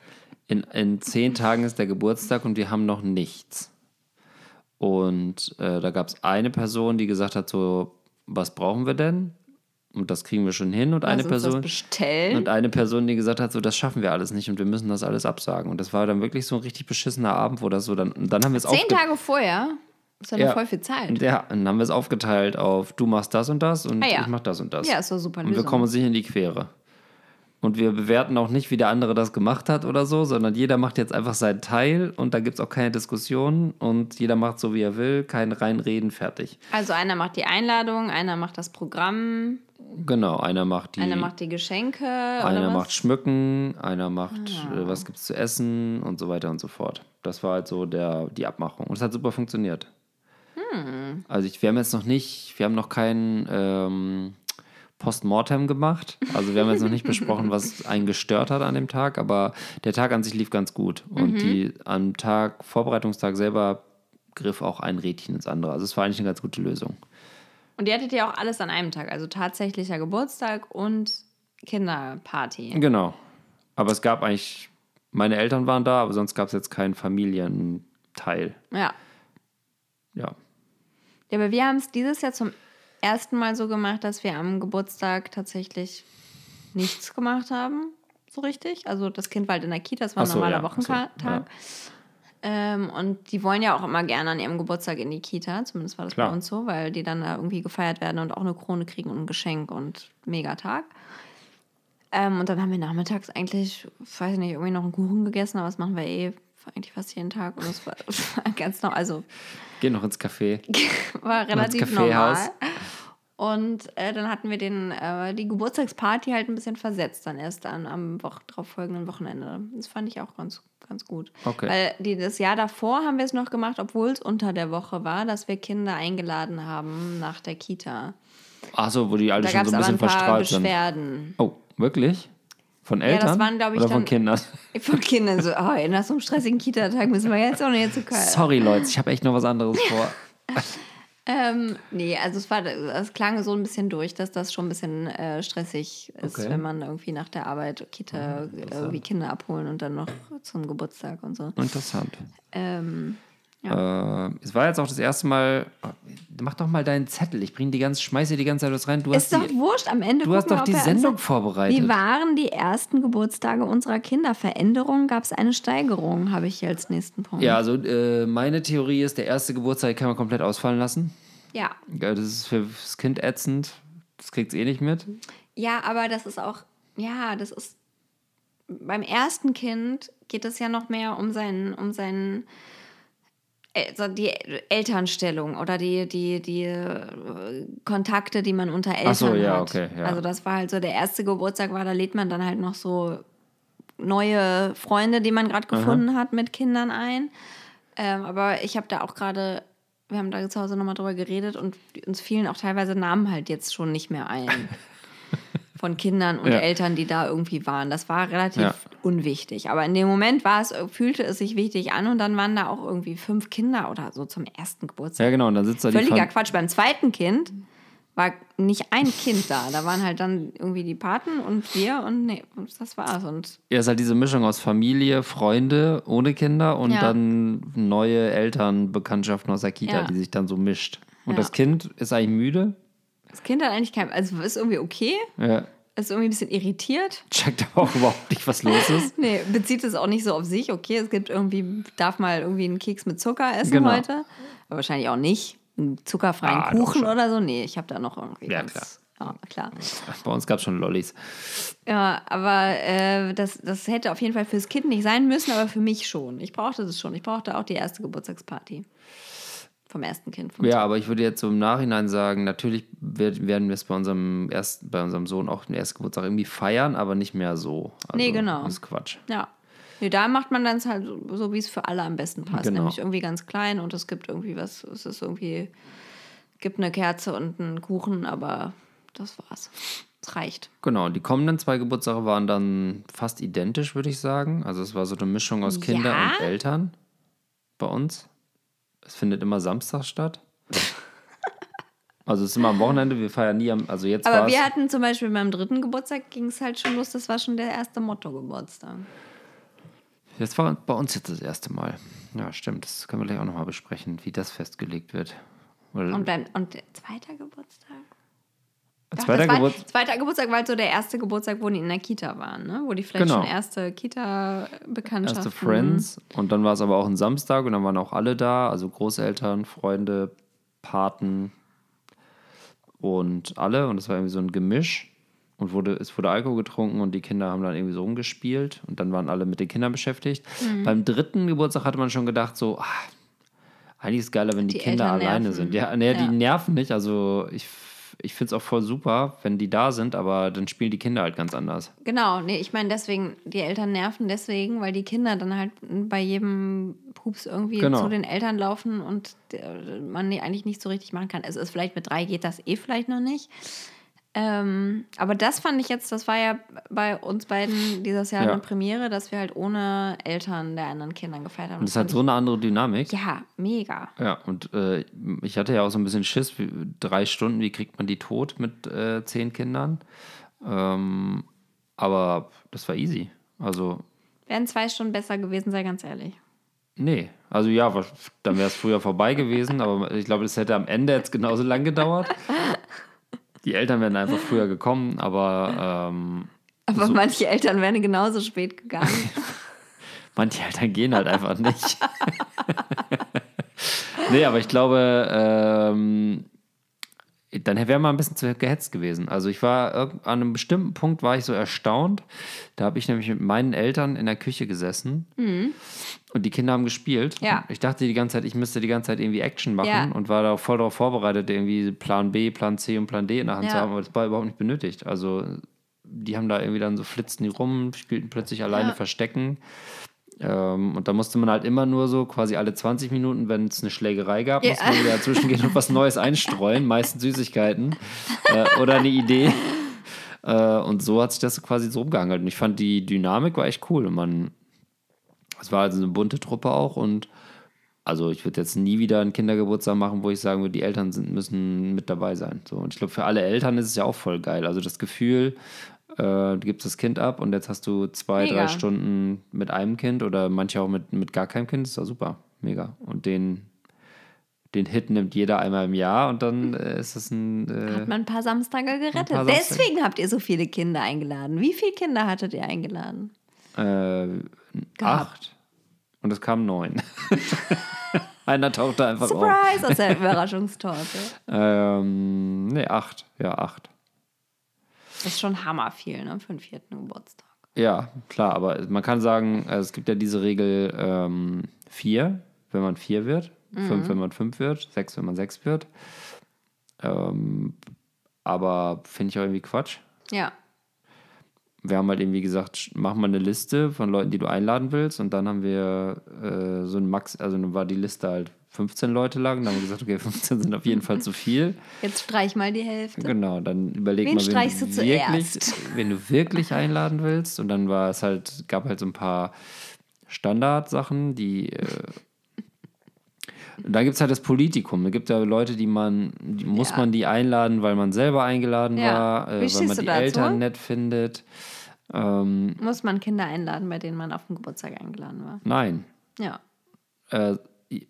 In, in zehn Tagen ist der Geburtstag und wir haben noch nichts. Und äh, da gab es eine Person, die gesagt hat: So, was brauchen wir denn? Und das kriegen wir schon hin. Und eine uns das Person. bestellen. Und eine Person, die gesagt hat, so, das schaffen wir alles nicht und wir müssen das alles absagen. Und das war dann wirklich so ein richtig beschissener Abend, wo das so dann, und dann haben wir es Zehn Tage vorher ist ja noch Ja. voll viel Zeit. Ja, und dann haben wir es aufgeteilt auf, du machst das und das und Ah ja. ich mach das und das. Ja, ist doch super Und wir Lösung. kommen uns nicht in die Quere. Und wir bewerten auch nicht, wie der andere das gemacht hat oder so, sondern jeder macht jetzt einfach seinen Teil und da gibt es auch keine Diskussion und jeder macht so, wie er will, kein Reinreden, fertig. Also einer macht die Einladung, einer macht das Programm, Genau, einer macht die, einer macht die Geschenke einer macht Schmücken, einer macht, Ah. äh, was gibt's zu essen und so weiter und so fort. Das war halt so der, die Abmachung. Und es hat super funktioniert. Hm. Also ich, wir haben jetzt noch nicht, wir haben noch kein ähm, Postmortem gemacht. Also wir haben jetzt noch nicht besprochen, was einen gestört hat an dem Tag, aber der Tag an sich lief ganz gut. Mhm. Und die am Tag, Vorbereitungstag selber griff auch ein Rädchen ins andere. Also es war eigentlich eine ganz gute Lösung. Und ihr hattet ja auch alles an einem Tag, also tatsächlicher Geburtstag und Kinderparty. Genau. Aber es gab eigentlich, meine Eltern waren da, aber sonst gab es jetzt keinen Familienteil. Ja. Ja. ja aber wir haben es dieses Jahr zum ersten Mal so gemacht, dass wir am Geburtstag tatsächlich nichts gemacht haben, so richtig. Also das Kind war halt in der Kita, das war ein so, normaler ja. Ach so, Wochentag. ja. Ähm, und die wollen ja auch immer gerne an ihrem Geburtstag in die Kita. Zumindest war das Klar. bei uns so, weil die dann da irgendwie gefeiert werden und auch eine Krone kriegen und ein Geschenk und Megatag. Ähm, und dann haben wir nachmittags eigentlich, ich weiß nicht, irgendwie noch einen Kuchen gegessen, aber das machen wir eh eigentlich fast jeden Tag. Und das war, ganz noch, also Geh noch ins Café. war relativ normal. Und äh, dann hatten wir den, äh, die Geburtstagsparty halt ein bisschen versetzt, dann erst an, am Woch darauf folgenden Wochenende. Das fand ich auch ganz, ganz gut. Okay. Weil die, das Jahr davor haben wir es noch gemacht, obwohl es unter der Woche war, dass wir Kinder eingeladen haben nach der Kita. Achso, wo die alle Da schon so ein aber bisschen ein paar verstrahlt sind. Beschwerden. Oh, wirklich? Von das Eltern? waren, glaub ich, Oder von Kindern? Von Kindern so, oh, nach so einem stressigen Kita-Tag müssen wir jetzt auch nicht zu kalt. Sorry, Leute, ich habe echt noch was anderes vor. Ähm, nee, also es war, es klang so ein bisschen durch, dass das schon ein bisschen äh, stressig ist, Okay. wenn man irgendwie nach der Arbeit Kita irgendwie Kinder abholen und dann noch zum Geburtstag und so. Interessant. Ähm, Äh, es war jetzt auch das erste Mal. Mach doch mal deinen Zettel. Ich bring die ganze, schmeiße die ganze Zeit was rein. Du hast ist doch die, wurscht, am Ende du hast doch die Sendung vorbereitet. Wie waren die ersten Geburtstage unserer Kinder? Veränderung? Gab es eine Steigerung, habe ich hier als nächsten Punkt. Ja, also äh, meine Theorie ist, der erste Geburtstag kann man komplett ausfallen lassen. Ja. Ja, Das ist für das Kind ätzend. Das kriegt es eh nicht mit. Ja, aber das ist auch, ja, das ist beim ersten Kind geht es ja noch mehr um seinen, um seinen die Elternstellung oder die, die, die äh, Kontakte, die man unter Eltern Ach so, ja, hat. okay, ja. Also das war halt so, der erste Geburtstag war, da lädt man dann halt noch so neue Freunde, die man gerade gefunden hat, mit Kindern ein. Ähm, aber ich habe da auch gerade, wir haben da zu Hause nochmal drüber geredet und uns fielen auch teilweise Namen halt jetzt schon nicht mehr ein. Von Kindern und Ja. Eltern, die da irgendwie waren. Das war relativ Ja. unwichtig. Aber in dem Moment war es, fühlte es sich wichtig an und dann waren da auch irgendwie fünf Kinder oder so zum ersten Geburtstag. Ja, genau. Und dann sitzt da Völliger Quatsch. Beim zweiten Kind war nicht ein Kind da. Da waren halt dann irgendwie die Paten und wir und nee, das war's. Und Ja, ist halt diese Mischung aus Familie, Freunde ohne Kinder und Ja. dann neue Elternbekanntschaften aus der Kita, Ja. die sich dann so mischt. Und Ja. das Kind ist eigentlich müde. Das Kind hat eigentlich kein, also ist irgendwie okay, Ja, ist irgendwie ein bisschen irritiert. checkt aber auch überhaupt nicht, was los ist. Nee, bezieht es auch nicht so auf sich. Okay, es gibt irgendwie, darf mal irgendwie einen Keks mit Zucker essen Genau. heute. Aber wahrscheinlich auch nicht. Einen zuckerfreien Ah, Kuchen oder so. Nee, ich habe da noch irgendwie Ja, ganz. Ja, klar. Bei uns gab es schon Lollis. Ja, aber äh, das, das hätte auf jeden Fall fürs Kind nicht sein müssen, aber für mich schon. Ich brauchte das schon. Ich brauchte auch die erste Geburtstagsparty. Vom ersten Kind. Vom Ja, aber ich würde jetzt so im Nachhinein sagen, natürlich werd- werden wir es bei unserem ersten, bei unserem Sohn auch den ersten Geburtstag irgendwie feiern, aber nicht mehr so. Also, Nee, genau. Das ist Quatsch. Ja. Nee, da macht man dann halt so, so wie es für alle am besten passt. Genau. Nämlich irgendwie ganz klein und es gibt irgendwie was, es ist irgendwie, gibt eine Kerze und einen Kuchen, aber das war's. Es reicht. Genau, die kommenden zwei Geburtstage waren dann fast identisch, würde ich sagen. Also es war so eine Mischung aus Kinder Ja? und Eltern bei uns. Es findet immer Samstag statt. also es ist immer am Wochenende, wir feiern nie am, also jetzt war Aber wir hatten zum Beispiel beim dritten Geburtstag ging es halt schon los, das war schon der erste Motto-Geburtstag. jetzt war bei uns jetzt das erste Mal. Ja, stimmt, das können wir gleich auch nochmal besprechen, wie das festgelegt wird. Und, beim, und der zweite Geburtstag? Doch, zweiter das war, Geburt, zweiter Geburtstag war halt so der erste Geburtstag, wo die in der Kita waren, ne? Wo die vielleicht Genau. schon erste Kita-Bekanntschaften. erste Friends und dann war es aber auch ein Samstag und dann waren auch alle da, also Großeltern, Freunde, Paten und alle und es war irgendwie so ein Gemisch und wurde, es wurde Alkohol getrunken und die Kinder haben dann irgendwie so rumgespielt und dann waren alle mit den Kindern beschäftigt. Mhm. Beim dritten Geburtstag hatte man schon gedacht so, ah, eigentlich ist es geiler, wenn die, Die Kinder Eltern alleine nerven. sind. Ja, nee, Ja. die nerven nicht, also ich, ich finde es auch voll super, wenn die da sind, aber dann spielen die Kinder halt ganz anders. Genau, nee, ich meine deswegen, die Eltern nerven deswegen, weil die Kinder dann halt bei jedem Pups irgendwie Genau. zu den Eltern laufen und äh, man nee, eigentlich nicht so richtig machen kann. Es ist vielleicht mit drei geht das eh vielleicht noch nicht. Ähm, aber das fand ich jetzt, das war ja bei uns beiden dieses Jahr Ja. eine Premiere, dass wir halt ohne Eltern der anderen Kindern gefeiert haben. Und es hat so eine andere Dynamik. ja, mega. Ja, und äh, ich hatte ja auch so ein bisschen Schiss, wie, drei Stunden, wie kriegt man die tot mit äh, zehn Kindern? Ähm, aber das war easy. Also, Wären zwei Stunden besser gewesen, sei ganz ehrlich. nee. Also ja, dann wäre es früher vorbei gewesen, aber ich glaube, das hätte am Ende jetzt genauso lang gedauert. Die Eltern wären einfach früher gekommen, aber ähm, Aber manche Eltern wären genauso spät gegangen. Manche Eltern gehen halt einfach nicht. nee, aber ich glaube, ähm, dann wäre mal ein bisschen zu gehetzt gewesen. Also ich war an einem bestimmten Punkt war ich so erstaunt. Da habe ich nämlich mit meinen Eltern in der Küche gesessen und die Kinder haben gespielt. Mhm. Ja. Ich dachte die ganze Zeit, ich müsste die ganze Zeit irgendwie Action machen Ja. und war da voll darauf vorbereitet, irgendwie Plan B, Plan C und Plan D in der Hand zu Ja. haben, aber das war überhaupt nicht benötigt. Also die haben da irgendwie dann so flitzten die rum, spielten plötzlich alleine. Verstecken. Ähm, und da musste man halt immer nur so quasi alle 20 Minuten, wenn es eine Schlägerei gab, Ja. musste man wieder dazwischen gehen und was Neues einstreuen, meistens Süßigkeiten äh, oder eine Idee. Äh, und so hat sich das quasi so rumgehandelt. Und ich fand die Dynamik war echt cool. Und man, es war also eine bunte Truppe auch und also ich würde jetzt nie wieder einen Kindergeburtstag machen, wo ich sagen würde, die Eltern sind, müssen mit dabei sein. So. Und ich glaube, für alle Eltern ist es ja auch voll geil. Also das Gefühl, äh, du gibst das Kind ab und jetzt hast du zwei, Mega. drei Stunden mit einem Kind oder manche auch mit, mit gar keinem Kind, ist doch super. Mega. Und den, den Hit nimmt jeder einmal im Jahr und dann äh, ist es ein. Äh, Hat man ein paar Samstage gerettet. paar Samstage. Deswegen habt ihr so viele Kinder eingeladen. Wie viele Kinder hattet ihr eingeladen? äh, acht. Und es kamen neun. Einer tauchte einfach auf. Surprise aus der Überraschungstorte. Ähm, nee, acht. Ja, acht. Das ist schon hammer viel, ne, für den vierten Geburtstag. Ja, klar, aber man kann sagen, also es gibt ja diese Regel ähm, vier, wenn man vier wird, fünf, wenn man fünf wird, sechs, wenn man sechs wird. Ähm, aber finde ich auch irgendwie Quatsch. Ja. Wir haben halt irgendwie gesagt, mach mal eine Liste von Leuten, die du einladen willst. Und dann haben wir äh, so ein Max, also dann war die Liste halt 15 Leute lang. Dann haben wir gesagt, okay, 15 sind auf jeden Fall zu viel. Jetzt streich mal die Hälfte. Genau, dann überleg Wen mal, wen streichst du, du wirklich, wen du wirklich einladen willst. Und dann war es halt, gab halt so ein paar Standardsachen, die. Äh, da gibt es halt das Politikum. Da gibt ja Leute, die man, die, muss Ja. man die einladen, weil man selber eingeladen Ja. war, äh, weil man die dazu? Eltern nett findet. Ähm, Muss man Kinder einladen, bei denen man auf den Geburtstag eingeladen war? nein. Ja. Äh,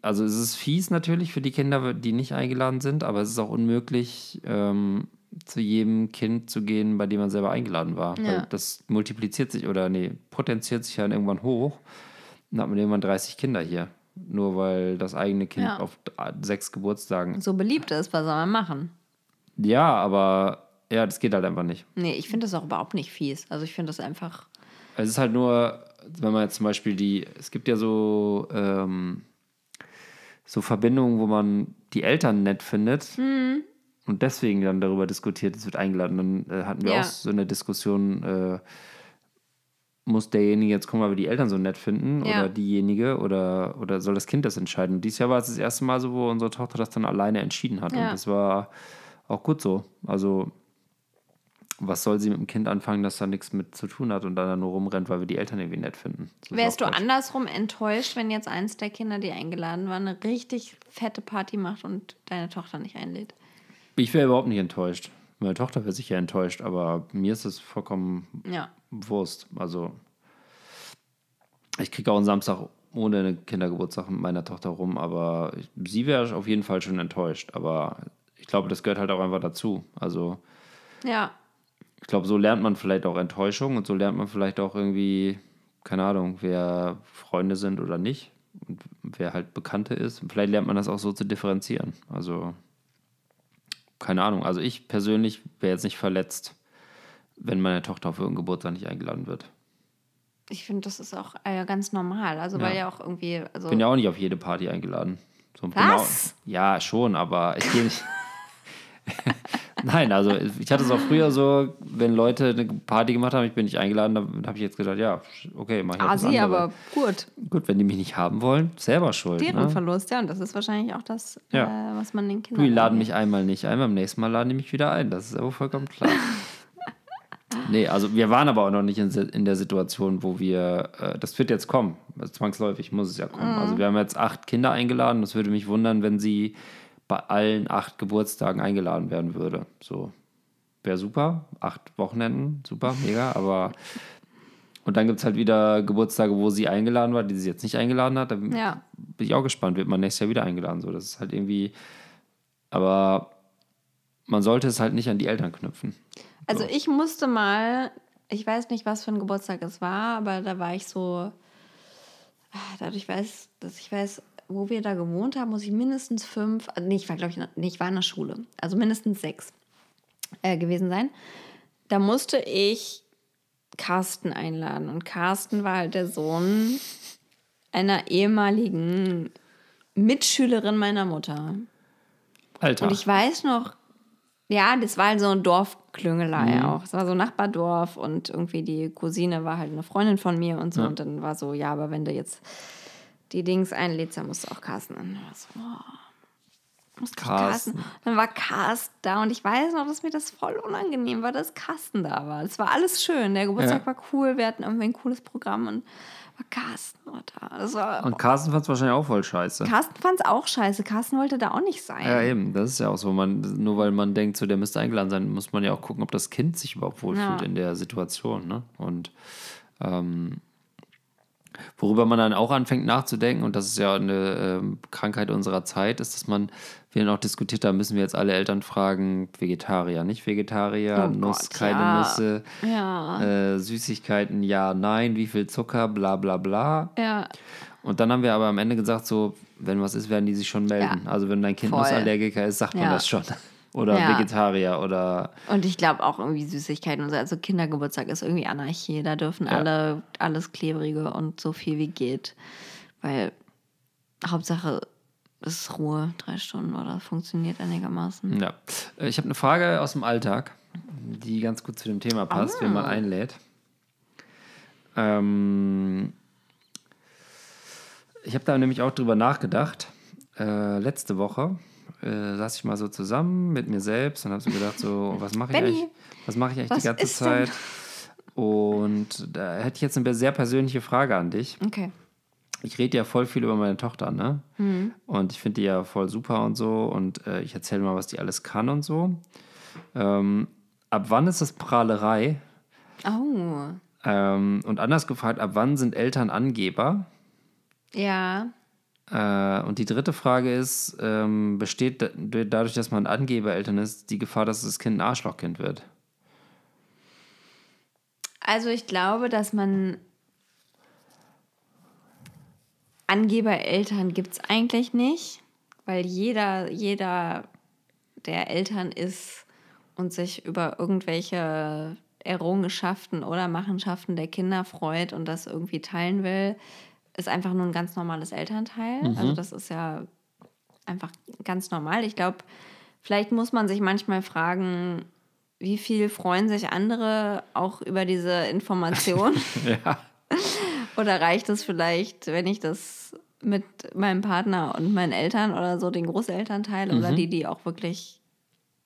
also es ist fies natürlich für die Kinder, die nicht eingeladen sind, aber es ist auch unmöglich, ähm, zu jedem Kind zu gehen, bei dem man selber eingeladen war. Ja. Weil das multipliziert sich oder nee, potenziert sich ja irgendwann hoch. Dann hat man irgendwann 30 Kinder hier. Nur weil das eigene Kind Ja. auf sechs Geburtstagen. So beliebt ist, was soll man machen? Ja, aber ja, das geht halt einfach nicht. Nee, ich finde das auch überhaupt nicht fies. Also ich finde das einfach. Es ist halt nur, wenn man jetzt zum Beispiel die, es gibt ja so, ähm, so Verbindungen, wo man die Eltern nett findet und deswegen dann darüber diskutiert, es wird eingeladen. Dann äh, hatten wir Ja. auch so eine Diskussion, äh, muss derjenige jetzt kommen, weil wir die Eltern so nett finden Ja. oder diejenige oder, oder soll das Kind das entscheiden? Und dieses Jahr war es das erste Mal so, wo unsere Tochter das dann alleine entschieden hat Ja. und das war auch gut so. Also was soll sie mit dem Kind anfangen, das da nichts mit zu tun hat und dann nur rumrennt, weil wir die Eltern irgendwie nett finden? Das Wärst du andersrum enttäuscht, wenn jetzt eins der Kinder, die eingeladen waren, eine richtig fette Party macht und deine Tochter nicht einlädt? Ich wäre überhaupt nicht enttäuscht. Meine Tochter wäre sicher enttäuscht, aber mir ist es vollkommen Ja. Wurst. Also ich kriege auch einen Samstag ohne einen Kindergeburtstag mit meiner Tochter rum, aber ich, sie wäre auf jeden Fall schon enttäuscht. Aber ich glaube, das gehört halt auch einfach dazu. Also Ja. Ich glaube, so lernt man vielleicht auch Enttäuschung und so lernt man vielleicht auch irgendwie, keine Ahnung, wer Freunde sind oder nicht und wer halt Bekannte ist. Und vielleicht lernt man das auch so zu differenzieren. Also, keine Ahnung. Also ich persönlich wäre jetzt nicht verletzt, wenn meine Tochter auf irgendeinen Geburtstag nicht eingeladen wird. Ich finde, das ist auch äh, ganz normal. Also, weil Ja. ja auch irgendwie. Also, Ich bin ja auch nicht auf jede Party eingeladen. So, Was? Genau, ja, schon, aber ich gehe nicht. Nein, also ich hatte es auch früher so, wenn Leute eine Party gemacht haben, ich bin nicht eingeladen, dann habe ich jetzt gedacht, ja, okay, mach ich ah, sie, aber gut. Gut, wenn die mich nicht haben wollen, selber schuld. Deren Ne? Verlust, ja. Und das ist wahrscheinlich auch das, Ja. äh, was man den Kindern. die laden mich einmal nicht ein, beim nächsten Mal laden die mich wieder ein. Das ist aber vollkommen klar. nee, also wir waren aber auch noch nicht in, in der Situation, wo wir, äh, das wird jetzt kommen. Also zwangsläufig muss es ja kommen. Mhm. Also wir haben jetzt acht Kinder eingeladen. Das würde mich wundern, wenn sie bei allen acht Geburtstagen eingeladen werden würde. So, wäre super. Acht Wochenenden, super, mega. Aber und dann gibt es halt wieder Geburtstage, wo sie eingeladen war, die sie jetzt nicht eingeladen hat. Da Ja. bin ich auch gespannt, wird man nächstes Jahr wieder eingeladen. So, das ist halt irgendwie. Aber man sollte es halt nicht an die Eltern knüpfen. Also ich musste mal, ich weiß nicht, was für ein Geburtstag es war, aber da war ich so dadurch weiß, dass ich weiß, wo wir da gewohnt haben, muss ich mindestens fünf, also nee, ich war, glaube ich, nee, ich war in der Schule, also mindestens sechs äh, gewesen sein. Da musste ich Carsten einladen. Und Carsten war halt der Sohn einer ehemaligen Mitschülerin meiner Mutter. Alter. Und ich weiß noch, ja, das war halt so ein Dorfklüngelei Mhm. auch. Es war so ein Nachbardorf und irgendwie die Cousine war halt eine Freundin von mir und so. Ja. Und dann war so, ja, aber wenn du jetzt die Dings einlädst, dann musst du auch Carsten an. So, oh, Carsten. Carsten. Dann war Carsten da und ich weiß noch, dass mir das voll unangenehm war, dass Carsten da war. Es war alles schön. Der Geburtstag Ja. war cool, wir hatten irgendwie ein cooles Programm und war Carsten war da. War, Und Carsten fand es wahrscheinlich auch voll scheiße. Carsten fand es auch scheiße. Carsten wollte da auch nicht sein. Ja, eben. Das ist ja auch so. Man, nur weil man denkt, so, der müsste eingeladen sein, muss man ja auch gucken, ob das Kind sich überhaupt wohlfühlt Ja. in der Situation. Ne? Und ähm, worüber man dann auch anfängt nachzudenken, und das ist ja eine ähm, Krankheit unserer Zeit, ist, dass man, wir auch diskutiert haben, müssen wir jetzt alle Eltern fragen, Vegetarier, nicht Vegetarier, Oh Nuss, Gott, keine ja. Nüsse, Ja. äh, Süßigkeiten, ja, nein, wie viel Zucker, bla bla bla. Ja. Und dann haben wir aber am Ende gesagt, so, wenn was ist, werden die sich schon melden. Also wenn dein Kind. Nussallergiker ist, sagt man das schon. Oder Ja. Vegetarier oder Und ich glaube auch irgendwie Süßigkeiten und so. Also Kindergeburtstag ist irgendwie Anarchie. Da dürfen Ja. alle alles Klebrige und so viel wie geht. Weil Hauptsache es ist Ruhe, drei Stunden oder funktioniert einigermaßen. ja. Äh, Ich habe eine Frage aus dem Alltag, die ganz gut zu dem Thema passt, Ah. man einlädt. Ähm, ich habe da nämlich auch drüber nachgedacht. Äh, letzte Woche äh, saß ich mal so zusammen mit mir selbst und habe so gedacht, so, was mache ich Benni, eigentlich, was mache ich eigentlich was die ganze ist denn? Zeit? Und da hätte ich jetzt eine sehr persönliche Frage an dich. Okay. ich rede ja voll viel über meine Tochter, ne? Mhm. Und ich finde die ja voll super und so. Und äh, ich erzähle mal, was die alles kann und so. Ähm, ab wann ist das Prahlerei? Oh. Ähm, und anders gefragt, ab wann sind Eltern Angeber? Ja. Äh, und die dritte Frage ist, ähm, besteht da- dadurch, dass man Angebereltern ist, die Gefahr, dass das Kind ein Arschlochkind wird? Also ich glaube, dass man Angebereltern gibt es eigentlich nicht, weil jeder, jeder, der Eltern ist und sich über irgendwelche Errungenschaften oder Machenschaften der Kinder freut und das irgendwie teilen will, ist einfach nur ein ganz normales Elternteil. Also das ist ja einfach ganz normal. Ich glaube, vielleicht muss man sich manchmal fragen, wie viel freuen sich andere auch über diese Information? Ja. Oder reicht es vielleicht, wenn ich das mit meinem Partner und meinen Eltern oder so, den Großeltern teile oder die, die auch wirklich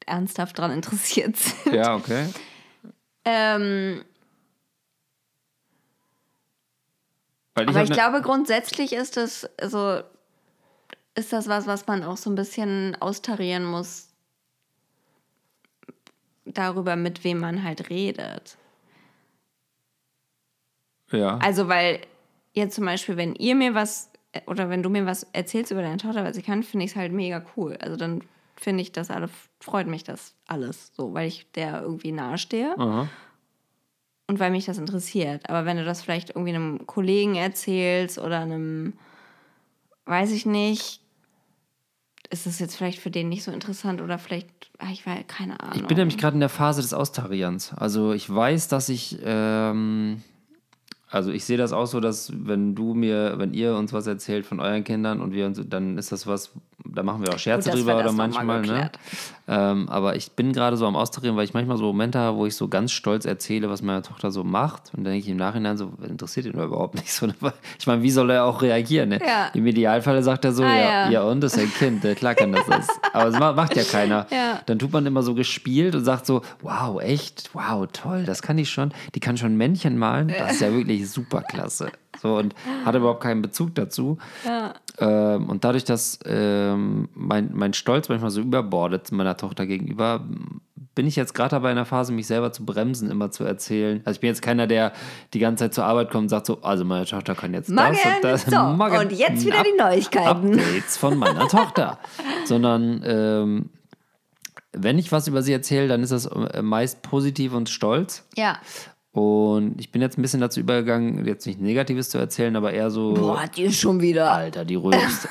ernsthaft daran interessiert sind? Ja, okay. Ähm, Weil aber hab ich ne- glaube, grundsätzlich ist das, also, ist das was, was man auch so ein bisschen austarieren muss darüber, mit wem man halt redet. Ja. Also, weil jetzt zum Beispiel, wenn ihr mir was oder wenn du mir was erzählst über deine Tochter, was sie kann, finde ich es halt mega cool. Also dann finde ich das alle, freut mich das alles so, weil ich der irgendwie nahestehe Aha. Und weil mich das interessiert. Aber wenn du das vielleicht irgendwie einem Kollegen erzählst oder einem, weiß ich nicht, ist das jetzt vielleicht für den nicht so interessant oder vielleicht, ah, ich weiß, keine Ahnung. Ich bin nämlich gerade in der Phase des Austarierens. Also ich weiß, dass ich, ähm, also ich sehe das auch so, dass wenn du mir, wenn ihr uns was erzählt von euren Kindern und wir uns, dann ist das was, da machen wir auch Scherze drüber oder manchmal, ne? Ähm, aber ich bin gerade so am Austarieren, weil ich manchmal so Momente habe, wo ich so ganz stolz erzähle, was meine Tochter so macht. Und dann denke ich im Nachhinein so, interessiert ihn überhaupt nicht so. Ich meine, wie soll er auch reagieren? Ne? Ja. Im Idealfall sagt er so, Ah, ja, ja. ja, und das ist ein Kind, der klar kann das. das. Aber das macht, macht ja keiner. Ja. Dann tut man immer so gespielt und sagt so, wow, echt, wow, toll, das kann ich schon. Die kann schon Männchen malen, das ist ja wirklich super klasse. So und hat überhaupt keinen Bezug dazu. Ähm, und dadurch, dass ähm, mein, mein Stolz manchmal so überbordet meiner Tochter gegenüber, bin ich jetzt gerade dabei in der Phase, mich selber zu bremsen, immer zu erzählen. Also ich bin jetzt keiner, der die ganze Zeit zur Arbeit kommt und sagt so, also meine Tochter kann jetzt Morgen, das und das. so, Morgen. und jetzt wieder die Neuigkeiten. Updates von meiner Tochter. Sondern ähm, wenn ich was über sie erzähle, dann ist das äh, meist positiv und stolz. Ja. Und ich bin jetzt ein bisschen dazu übergegangen, jetzt nicht Negatives zu erzählen, aber eher so. Boah, die ist schon wieder. Alter, die rülpst.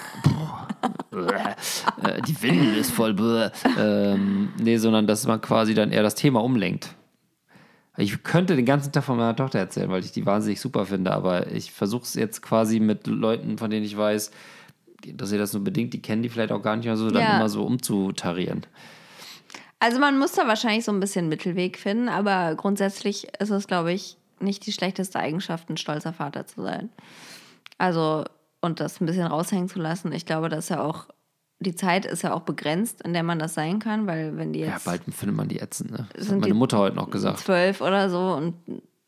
Äh, die Windel ist voll. Ähm, nee, sondern dass man quasi dann eher das Thema umlenkt. Ich könnte den ganzen Tag von meiner Tochter erzählen, weil ich die wahnsinnig super finde, aber ich versuche es jetzt quasi mit Leuten, von denen ich weiß, dass ihr das nur bedingt, die kennen die vielleicht auch gar nicht mehr so, dann Ja. immer so umzutarieren. Also man muss da wahrscheinlich so ein bisschen Mittelweg finden, aber grundsätzlich ist es, glaube ich, nicht die schlechteste Eigenschaft, ein stolzer Vater zu sein. Also, und das ein bisschen raushängen zu lassen. Ich glaube, dass ja auch, die Zeit ist ja auch begrenzt, in der man das sein kann, weil wenn die Ja, jetzt bald findet man die ätzend, ne? Das hat meine Mutter heute noch gesagt. zwölf oder so und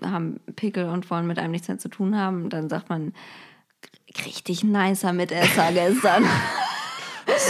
haben Pickel und wollen mit einem nichts mehr zu tun haben, dann sagt man, richtig nicer Mitesser gestern.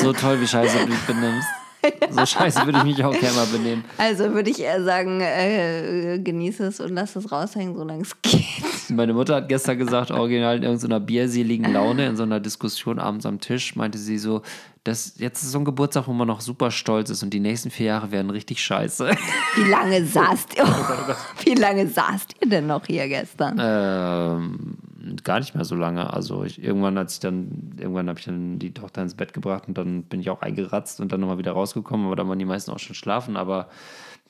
So toll, wie scheiße du dich benimmst. So scheiße würde ich mich auch gerne mal benehmen. Also würde ich eher sagen, äh, genieße es und lass es raushängen, solange es geht. Meine Mutter hat gestern gesagt, original in irgendeiner bierseligen Laune, in so einer Diskussion abends am Tisch, meinte sie so, das, jetzt ist so ein Geburtstag, wo man noch super stolz ist und die nächsten vier Jahre werden richtig scheiße. Wie lange saßt ihr? Wie lange saßt ihr denn noch hier gestern? ähm, gar nicht mehr so lange. Also ich, irgendwann, als ich dann, irgendwann habe ich dann die Tochter ins Bett gebracht und dann bin ich auch eingeratzt und dann nochmal wieder rausgekommen, aber dann waren die meisten auch schon schlafen, aber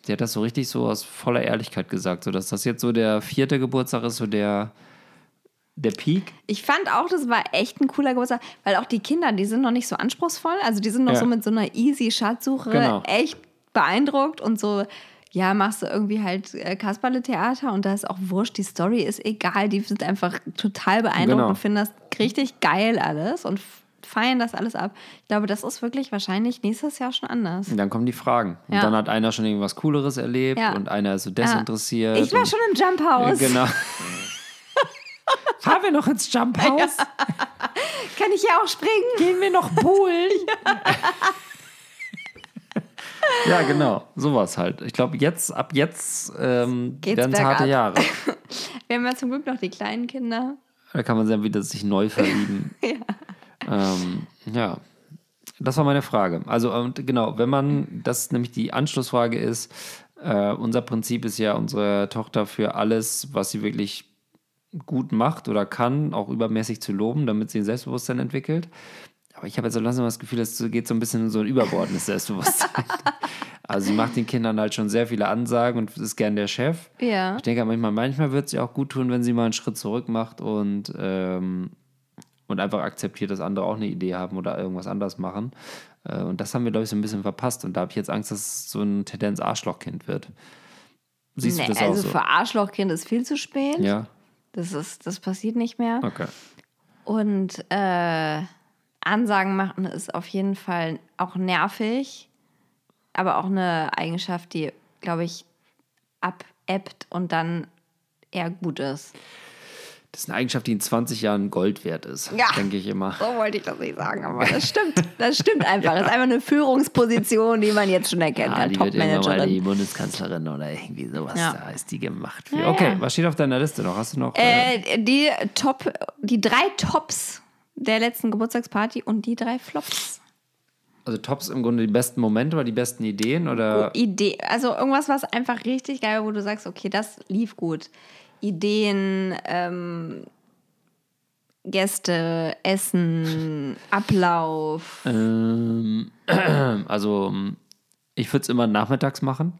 sie hat das so richtig so aus voller Ehrlichkeit gesagt, so dass das jetzt so der vierte Geburtstag ist, so der, der Peak. Ich fand auch, das war echt ein cooler Geburtstag, weil auch die Kinder, die sind noch nicht so anspruchsvoll. Also die sind noch Ja. so mit so einer easy Schatzsuche Genau. echt beeindruckt und so, ja, machst du irgendwie halt äh, Kasperle-Theater und da ist auch wurscht, die Story ist egal, die sind einfach total beeindruckt Genau. und finden das richtig geil alles und feiern das alles ab. Ich glaube, das ist wirklich wahrscheinlich nächstes Jahr schon anders. Und dann kommen die Fragen. Und Ja. dann hat einer schon irgendwas Cooleres erlebt Ja. und einer ist so desinteressiert. Ich war schon im Jump House. Genau. Fahren wir noch ins Jump House? Kann ich ja auch springen? Gehen wir noch poolen? Ja, genau. Sowas halt. Ich glaube, jetzt, ab jetzt ähm, werden es harte. Jahre. Wir haben ja zum Glück noch die kleinen Kinder. Da kann man dann wieder sich neu verlieben. ja. Ähm, ja. Das war meine Frage. Also, und genau, wenn man, das ist nämlich die Anschlussfrage ist, äh, unser Prinzip ist ja, unsere Tochter für alles, was sie wirklich gut macht oder kann, auch übermäßig zu loben, damit sie ein Selbstbewusstsein entwickelt. Aber ich habe jetzt so langsam das Gefühl, es geht so ein bisschen in so ein übergeordnetes Selbstbewusstsein. also sie macht den Kindern halt schon sehr viele Ansagen und ist gern der Chef. Ja. Ich denke manchmal, manchmal wird es ihr auch gut tun, wenn sie mal einen Schritt zurück macht und, ähm, und einfach akzeptiert, dass andere auch eine Idee haben oder irgendwas anders machen. Äh, und das haben wir, glaube ich, so ein bisschen verpasst. Und da habe ich jetzt Angst, dass es so ein Tendenz Arschlochkind wird. Siehst Nee, du das also auch so? für Arschlochkind ist viel zu spät. Ja, Das, ist, das passiert nicht mehr. okay. Und äh, Ansagen machen ist auf jeden Fall auch nervig, aber auch eine Eigenschaft, die, glaube ich, abebbt und dann eher gut ist. Das ist eine Eigenschaft, die in 20 Jahren Gold wert ist, Ja. denke ich immer. So wollte ich das nicht sagen, aber das stimmt. Das stimmt einfach. Das ist einfach eine Führungsposition, die man jetzt schon erkennen Ah, kann. die wird irgendwann mal die Top-Managerin. Bundeskanzlerin oder irgendwie sowas. Ja. Da ist die gemacht. Für. Ja, okay, ja. was steht auf deiner Liste noch? Hast du noch? Äh, Äh, die Top, die drei Tops der letzten Geburtstagsparty und die drei Flops. also Tops im Grunde die besten Momente oder die besten Ideen? Oder? Idee, also irgendwas, was einfach richtig geil, wo du sagst, okay, das lief gut. Ideen, ähm, Gäste, Essen, Ablauf. Ähm, also, ich würde es immer nachmittags machen.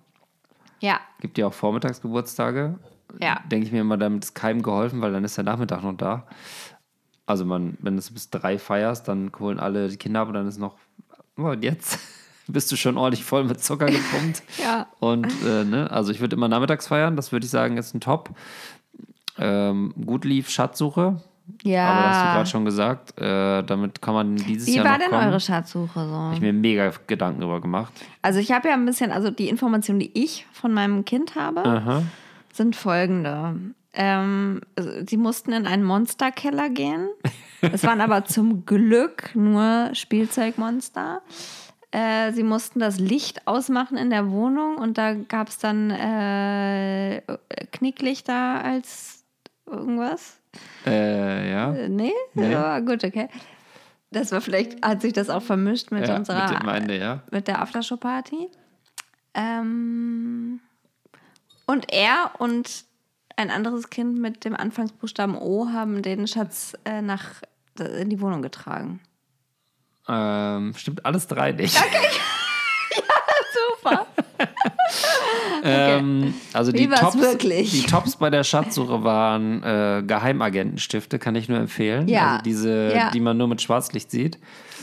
Ja, Gibt ja auch Vormittagsgeburtstage. Ja. Denke ich mir immer, damit ist keinem geholfen, weil dann ist der Nachmittag noch da. Also, man, wenn du es bis drei feierst, dann holen alle die Kinder ab und dann ist noch. Oh, und jetzt bist du schon ordentlich voll mit Zucker gepumpt. Ja. Und, äh, ne, also, ich würde immer nachmittags feiern. Das würde ich sagen, ist ein Top. Ähm, gut lief Schatzsuche. ja. Aber das hast du gerade schon gesagt. Äh, damit kann man dieses Wie Jahr war noch denn kommen. eure Schatzsuche so? Hab ich mir mega Gedanken drüber gemacht. Also ich habe ja ein bisschen, also die Informationen, die ich von meinem Kind habe, Aha. sind folgende. Ähm, sie mussten in einen Monsterkeller gehen. Es waren aber zum Glück nur Spielzeugmonster. Äh, sie mussten das Licht ausmachen in der Wohnung und da gab es dann äh, Knicklichter als irgendwas. Äh, ja. Äh, Nee? Nee. Aber gut, okay. Das war vielleicht, hat sich das auch vermischt mit ja unserer mit dem Ende, ja. mit der Aftershow-Party. Ähm, und er und ein anderes Kind mit dem Anfangsbuchstaben O haben den Schatz äh, nach äh, in die Wohnung getragen. Ähm, stimmt alles drei nicht. Super. Ähm, also die Tops, wirklich? die Tops bei der Schatzsuche waren äh, Geheimagentenstifte, kann ich nur empfehlen. Ja. Also diese, Ja. die man nur mit Schwarzlicht sieht.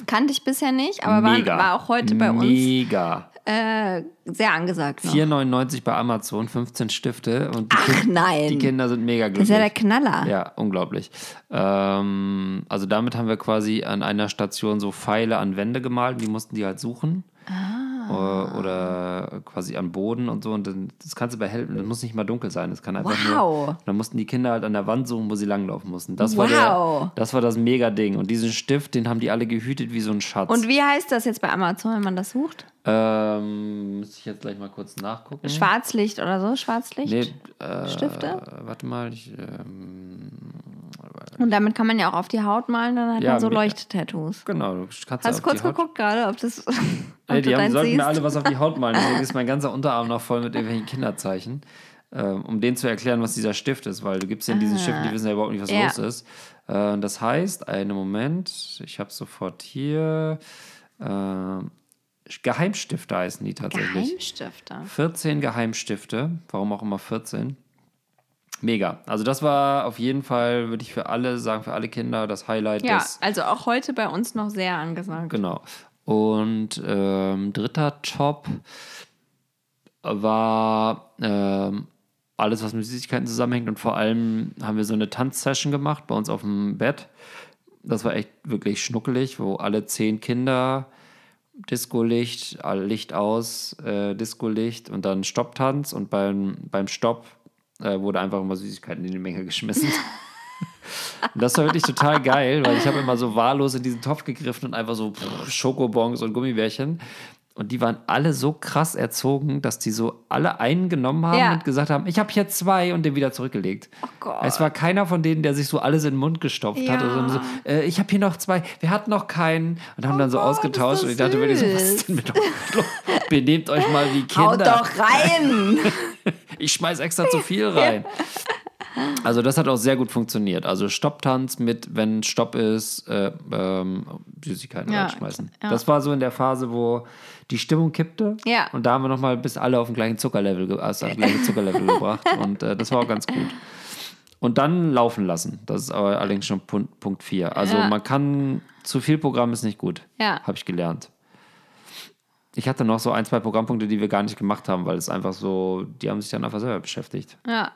Kannte ich bisher nicht, aber war, Mega. war auch heute bei uns Mega. Äh, sehr angesagt. Noch. 4,99 bei Amazon, 15 Stifte. Und die, Ach Kind- nein. die Kinder sind mega das ist glücklich. ja der Knaller. Ja, unglaublich. Ähm, also damit haben wir quasi an einer Station so Pfeile an Wände gemalt, die mussten die halt suchen. Ah. Oder, oder quasi am Boden und so. Und dann, das kannst du bei hell, das muss nicht mal dunkel sein. Das kann einfach Wow. nur. Dann mussten die Kinder halt an der Wand suchen, wo sie langlaufen mussten. Das war, Wow. der, das war das Mega-Ding. Und diesen Stift, den haben die alle gehütet wie so ein Schatz. Und wie heißt das jetzt bei Amazon, wenn man das sucht? ähm, muss ich jetzt gleich mal kurz nachgucken. Schwarzlicht oder so? Schwarzlicht? Nee, äh, Stifte? Warte mal, ich, ähm, Und damit kann man ja auch auf die Haut malen, dann hat Ja, man so Leuchttattoos. genau. Du kannst Hast du kurz geguckt gerade, ob das. ob Nee, du die haben, sollten siehst? mir alle was auf die Haut malen. Deswegen ist mein ganzer Unterarm noch voll mit irgendwelchen Kinderzeichen. Ähm, um denen zu erklären, was dieser Stift ist, weil du gibst denen diesen Stift, die wissen ja überhaupt nicht, was Ah. Ja. los ist. Äh, das heißt, einen Moment, ich habe sofort hier. ähm, Geheimstifte heißen die tatsächlich. Geheimstifter. 14 Geheimstifte, warum auch immer 14. Mega. Also das war auf jeden Fall, würde ich für alle sagen, für alle Kinder das Highlight Ja, also auch heute bei uns noch sehr angesagt. Genau. Und ähm, dritter Top war ähm, alles, was mit Süßigkeiten zusammenhängt. Und vor allem haben wir so eine Tanzsession gemacht bei uns auf dem Bett. Das war echt wirklich schnuckelig, wo alle zehn Kinder Disco-Licht, Licht aus, äh, Disco-Licht und dann Stopptanz. Und beim, beim Stopp äh, wurde einfach immer Süßigkeiten in die Menge geschmissen. Das war wirklich total geil, weil ich habe immer so wahllos in diesen Topf gegriffen und einfach so pff, Schokobons und Gummibärchen. Und die waren alle so krass erzogen, dass die so alle einen genommen haben Ja. und gesagt haben, ich habe hier zwei und den wieder zurückgelegt. Oh Gott. Es war keiner von denen, der sich so alles in den Mund gestopft hat. Ja. Oder so, äh, ich habe hier noch zwei, wir hatten noch keinen. Und haben dann so Gott, ausgetauscht. Und ich dachte wirklich so, was ist denn mit euch los? Benehmt euch mal wie Kinder. Haut doch rein! Ich schmeiß extra zu viel rein. Also das hat auch sehr gut funktioniert. Also Stopptanz mit, wenn Stopp ist, äh, ähm, Süßigkeiten Ja, reinschmeißen. ja. Das war so in der Phase, wo die Stimmung kippte. Ja. Und da haben wir nochmal bis alle auf den gleichen Zuckerlevel, also gleichen Zuckerlevel gebracht. Und äh, das war auch ganz gut. Und dann laufen lassen. Das ist aber allerdings schon Punkt, Punkt 4. Also Ja. man kann, zu viel Programm ist nicht gut. Ja. Habe ich gelernt. Ich hatte noch so ein, zwei Programmpunkte, die wir gar nicht gemacht haben, weil es einfach so, die haben sich dann einfach selber beschäftigt. Ja.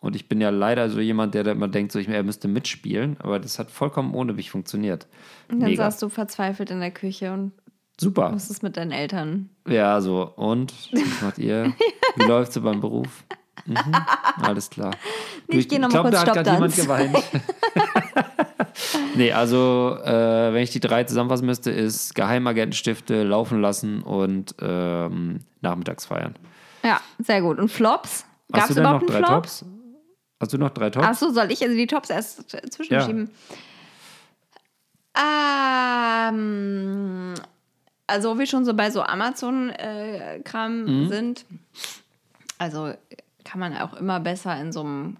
Und ich bin ja leider so jemand, der immer denkt, so, ich, er müsste mitspielen, aber das hat vollkommen ohne mich funktioniert. Und dann Mega. saßt du verzweifelt in der Küche und Super. musstest mit deinen Eltern. Ja, so. Und? Was macht ihr? Wie läuft so beim Beruf? Mhm. Alles klar. Du, Ich geh noch mal glaub, kurz da hat gerade jemand geweint. nee, also, äh, wenn ich die drei zusammenfassen müsste, ist Geheimagentenstifte laufen lassen und ähm, nachmittags feiern. Ja, sehr gut. Und Flops? Gab es du denn noch überhaupt drei einen Flop? Tops? Hast du noch drei Tops? Achso, soll ich also die Tops erst Ja. zwischenschieben? Ähm, also, wir schon so bei so Amazon-Kram Mhm. sind, also kann man auch immer besser in so einem